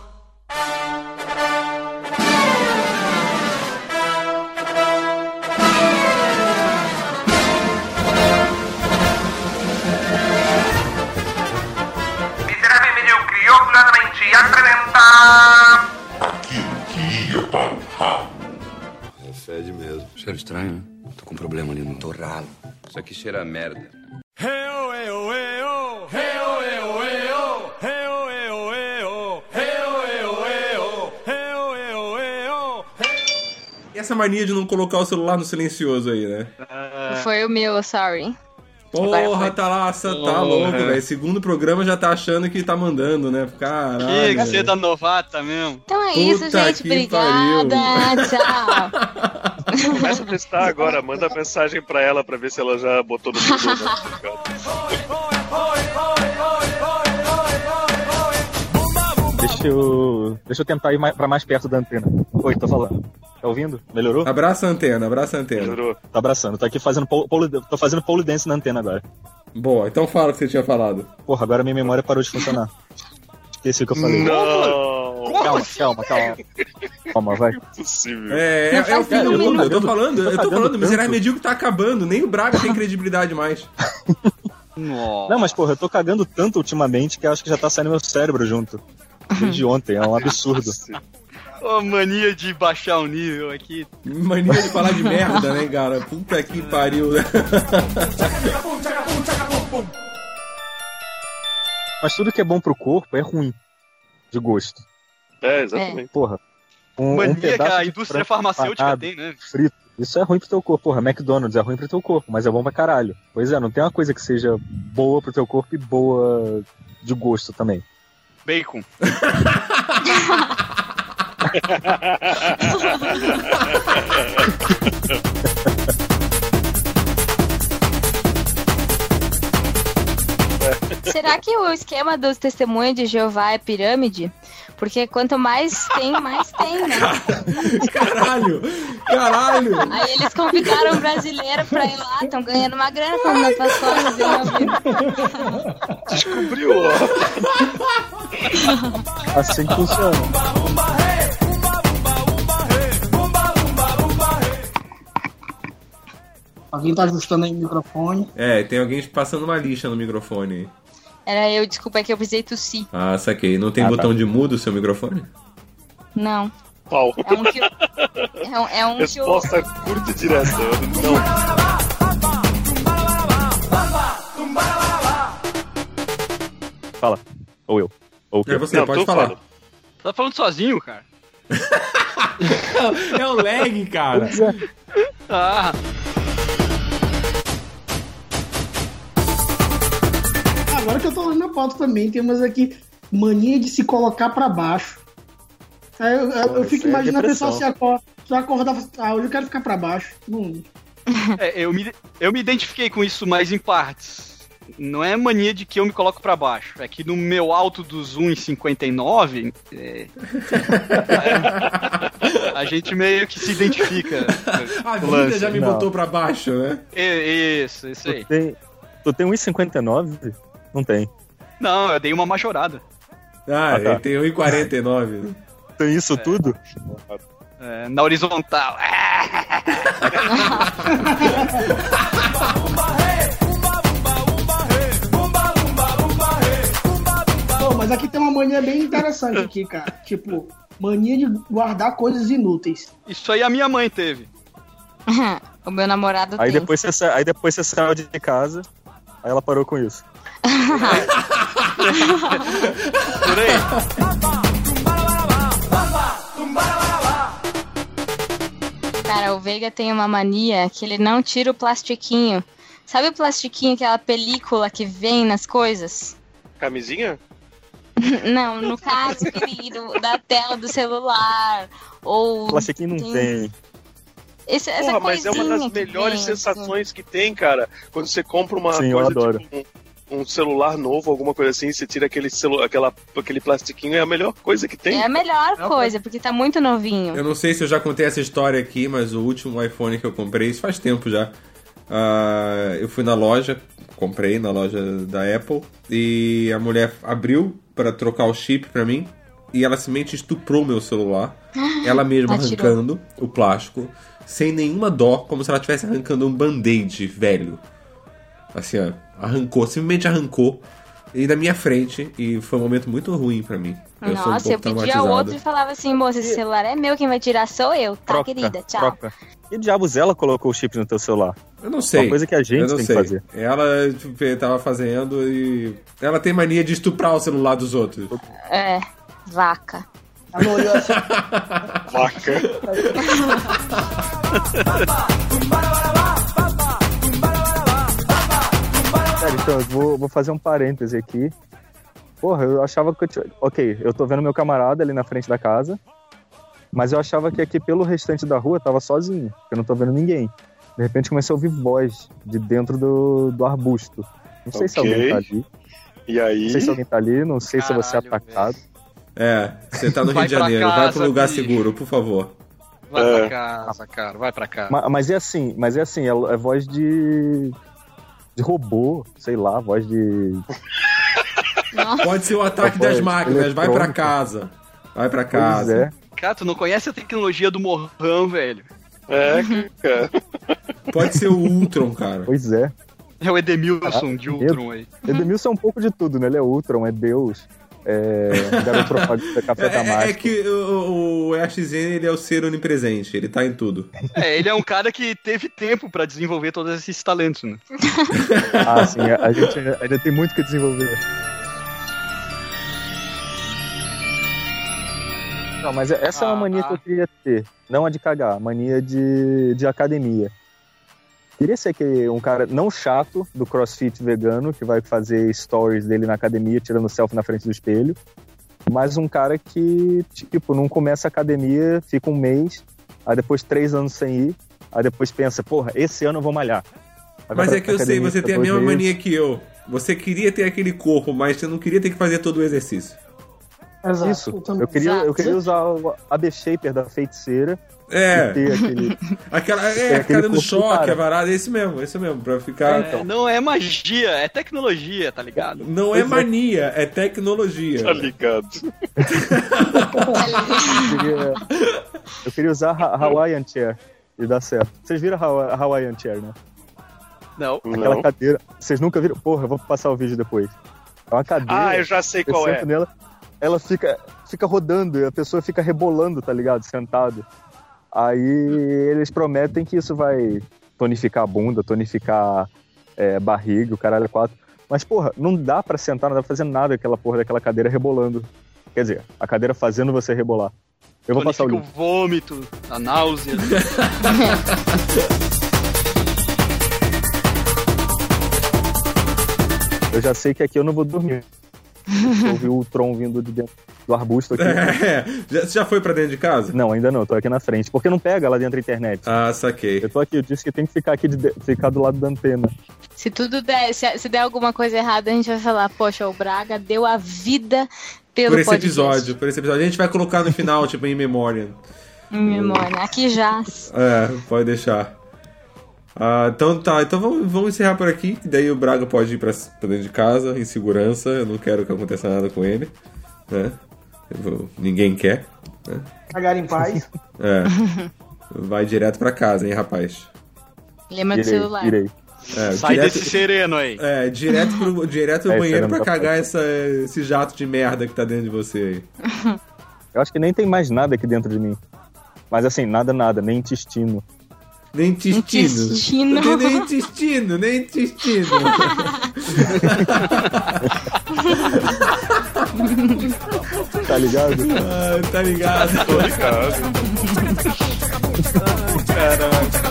Cheiro estranho, né? Tô com um problema ali no torralo. Isso aqui cheira a merda. E essa mania de não colocar o celular no silencioso aí, né? Foi o meu, sorry. Porra, tá lá, tá louco, velho. Segundo programa já tá achando que tá mandando, né? Caralho. Que você da novata mesmo. Então é Puta isso, gente. Obrigada. pariu. Tchau. Começa a testar agora, manda mensagem pra ela pra ver se ela já botou no Google. né? Deixa eu, deixa eu tentar ir mais, pra mais perto da antena. Oi, tô falando. Tá ouvindo? Melhorou? Abraça a antena, abraça a antena. Tá abraçando. Tô aqui fazendo pole, pole- tô fazendo pole dance na antena agora. Boa, então fala o que você tinha falado. Porra, agora minha memória parou de funcionar. Esqueci o que eu falei. Não! Calma, calma, calma. Calma, vai. É, é, é o fim do mundo, eu tô falando, eu tô falando, o Miserável. Medíocre tá acabando, nem o Braga tem credibilidade mais. Não, mas porra, eu tô cagando tanto ultimamente que eu acho que já tá saindo meu cérebro junto. Desde ontem, é um absurdo. Ô, mania de baixar o nível aqui. Mania de falar de merda, né, cara? Puta que pariu. né? Mas tudo que é bom pro corpo é ruim. De gosto. É, exatamente. Porra. Um, Mania um que pedaço a de indústria frango farmacêutica tem, né? Frito. Isso é ruim pro teu corpo. Porra, McDonald's é ruim pro teu corpo, mas é bom pra caralho. Pois é, não tem uma coisa que seja boa pro teu corpo e boa de gosto também. Bacon. Será que o esquema dos testemunhos de Jeová é pirâmide? Porque quanto mais tem, mais tem, né? Caralho! Caralho! Aí eles convidaram um brasileiro pra ir lá, estão ganhando uma grana com não vi. Descobriu, ó. Assim funciona. Alguém tá ajustando aí o microfone. É, tem alguém passando uma lixa no microfone aí. Era eu, desculpa, é que eu precisei tossir. Ah, saquei. Não tem Ah, tá. botão de mudo o seu microfone? Não. Pau. É um que eu... É um, é um que eu... Resposta curta e direta. Não. Fala. Ou eu. Ou o quê? É você, Não, pode falar. falando. Tá falando sozinho, cara? É o lag, cara. Ah, Agora que eu tô olhando a pauta também, tem umas aqui, mania de se colocar pra baixo. Aí eu, eu- eu Pô, fico é imaginando a pessoa se acorda, se acordar e fala, ah, hoje eu quero ficar pra baixo. Não, É, eu, me, eu me identifiquei com isso mais em partes. Não é mania de que eu me coloco pra baixo. É que no meu alto dos 1,59, é, é, a gente meio que se identifica. A vida lance. já me Não. botou pra baixo, né? É, Isso, isso aí. Tu tem, tu tem 1,59? Não tem. Não, eu dei uma majorada. Ah, Ah, tá. ele tem 1,49. Tem isso tudo? É, na horizontal. Pô, mas aqui tem uma mania bem interessante aqui, cara. Tipo, mania de guardar coisas inúteis. Isso aí a minha mãe teve. o meu namorado Aí tem. depois, você, aí depois você saiu de casa, aí ela parou com isso. Por aí. Cara, o Veiga tem uma mania que ele não tira o plastiquinho. Sabe o plastiquinho, aquela película que vem nas coisas? Camisinha? Não, no caso, querido, da tela do celular. Ou. Plastiquinho não tem. Esse, essa Porra, mas é uma das melhores vem, sensações que tem, cara. Quando você compra uma Sim, eu coisa adoro. tipo um, celular novo, alguma coisa assim, você tira aquele, celu aquela, aquele plastiquinho, é a melhor coisa que tem. É a melhor coisa, porque tá muito novinho. Eu não sei se eu já contei essa história aqui, mas o último iPhone que eu comprei, isso faz tempo já. Ah, eu fui na loja, comprei na loja da Apple, e a mulher abriu pra trocar o chip pra mim, e ela simplesmente estuprou meu celular, ela mesma Atirou. arrancando o plástico, sem nenhuma dó, como se ela estivesse arrancando um band-aid velho. Assim, ó, arrancou, simplesmente arrancou, e na minha frente, e foi um momento muito ruim pra mim. Eu sou um Nossa, eu pedia traumatizado. outro e falava assim, moça, esse celular é meu, quem vai tirar sou eu, tá, Troca, querida? Tchau. troca. Que diabos ela colocou o chip no teu celular? Eu não sei. Uma coisa que a gente tem sei. que fazer. Ela tipo, tava fazendo e. Ela tem mania de estuprar o celular dos outros. É, vaca. Vaca. então, eu vou, vou fazer um parêntese aqui. Porra, eu achava que eu tinha. Ok, eu tô vendo meu camarada ali na frente da casa. Mas eu achava que aqui pelo restante da rua eu tava sozinho, porque eu não tô vendo ninguém. De repente comecei a ouvir voz de dentro do, do arbusto. Não sei se Ok. alguém tá ali. E aí? Não sei se alguém tá ali, não sei se eu vou ser Caralho, atacado. É, você tá no Vai Rio de Janeiro, vai casa, pro lugar bicho. seguro, por favor. Vai É. pra casa, cara, vai pra casa. Ma- Mas, é assim, mas é assim, é, é voz de. De robô, sei lá, voz de. Pode ser o ataque das máquinas, vai pra casa. Vai pra Pois casa. é. Cara, tu não conhece a tecnologia do Morran, velho. É, cara. Pode ser o Ultron, cara. Pois é. É o Edemilson Ah, de Ultron aí. Edemilson é um pouco de tudo, né? Ele é Ultron, é Deus, é garoto propaganda, café da É, é- é mágica. que o, o ele é o ser onipresente, ele tá em tudo. É, ele é um cara que teve tempo pra desenvolver todos esses talentos, né? Ah, sim, a, a gente ainda tem muito que desenvolver. Não, mas essa é uma mania que eu queria ter. Não a de cagar, a mania de, de academia. Queria ser que um cara não chato do crossfit vegano, que vai fazer stories dele na academia, tirando selfie na frente do espelho. Mas um cara que, tipo, não começa a academia, fica um mês, aí depois três anos sem ir, aí depois pensa, porra, esse ano eu vou malhar. Aí Mas é que eu sei, você tem a mesma mania que eu. Você queria ter aquele corpo, mas você não queria ter que fazer todo o exercício. Exato. Isso, também- eu queria, eu Exato. queria usar o AB Shaper da feiticeira É. aquele. Aquela, é, É, aquele ficar dando corpo choque, a varada, é esse mesmo, esse mesmo, pra ficar. É, não é magia, é tecnologia, tá ligado? Não é Pois é. mania, é tecnologia. Tá ligado. Eu queria, eu queria usar a Hawaiian Chair e dar certo. Vocês viram a Hawa- a Hawaiian Chair, né? Não. Aquela Não. cadeira. Vocês nunca viram? Porra, eu vou passar o vídeo depois. É uma cadeira. Ah, eu já sei eu qual é. nela, ela fica, fica rodando e a pessoa fica rebolando, tá ligado? Sentado. Aí eles prometem que isso vai tonificar a bunda, tonificar é, barriga, o caralho é quatro. Mas, porra, não dá pra sentar, não dá pra fazer nada aquela porra daquela cadeira rebolando. Quer dizer, a cadeira fazendo você rebolar. Eu vou passar o link. o vômito, a náusea. Eu já sei que aqui eu não vou dormir. Eu ouvi o Tron vindo de dentro. do arbusto aqui. É, já, você já foi pra dentro de casa? Não, ainda não, tô aqui na frente. Porque não pega lá dentro da internet. Ah, saquei. Eu tô aqui, eu disse que tem que ficar aqui, de, de- ficar do lado da antena. Se tudo der, se, se der alguma coisa errada, a gente vai falar, poxa, o Braga deu a vida pelo Por esse podcast. episódio, por esse episódio. A gente vai colocar no final, tipo, em memória. Em memória. Aqui já. É, pode deixar. Ah, então tá, então vamos, vamos encerrar por aqui. Daí o Braga pode ir pra, pra dentro de casa, em segurança. Eu não quero que aconteça nada com ele. Né? Eu vou- ninguém quer. Né? Cagar em paz. É. Vai direto pra casa, hein, rapaz. Lembra do celular. É, Sai direto- desse sereno aí. É, direto pro, direto pro É, banheiro pra cagar essa, esse jato de merda que tá dentro de você aí. Eu acho que nem tem mais nada aqui dentro de mim. Mas assim, nada, nada, nem intestino. Nem intestino. Intestino. Não tem nem intestino, nem intestino. Tá ligado? Ah, tá ligado? Tô ligado. Caralho.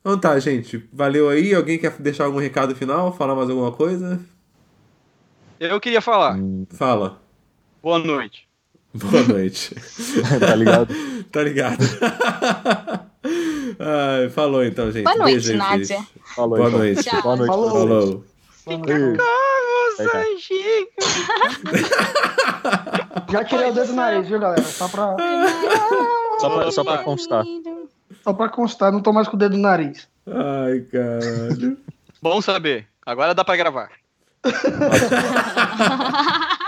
Então tá, gente. Valeu aí. Alguém quer deixar algum recado final? Falar mais alguma coisa? Eu queria falar. Fala. Boa noite. Boa noite. tá ligado? tá ligado. Ai, falou então, gente. Boa noite, Beijo Nádia. Falou, Boa então. noite. Tchau. Boa noite. Falou. Falou. Aí, cara. Já tirei o dedo do nariz, viu, galera? Só pra, Só pra, só pra constar. Só pra constar, não tô mais com o dedo no nariz. Ai, caralho. Bom saber. Agora dá pra gravar.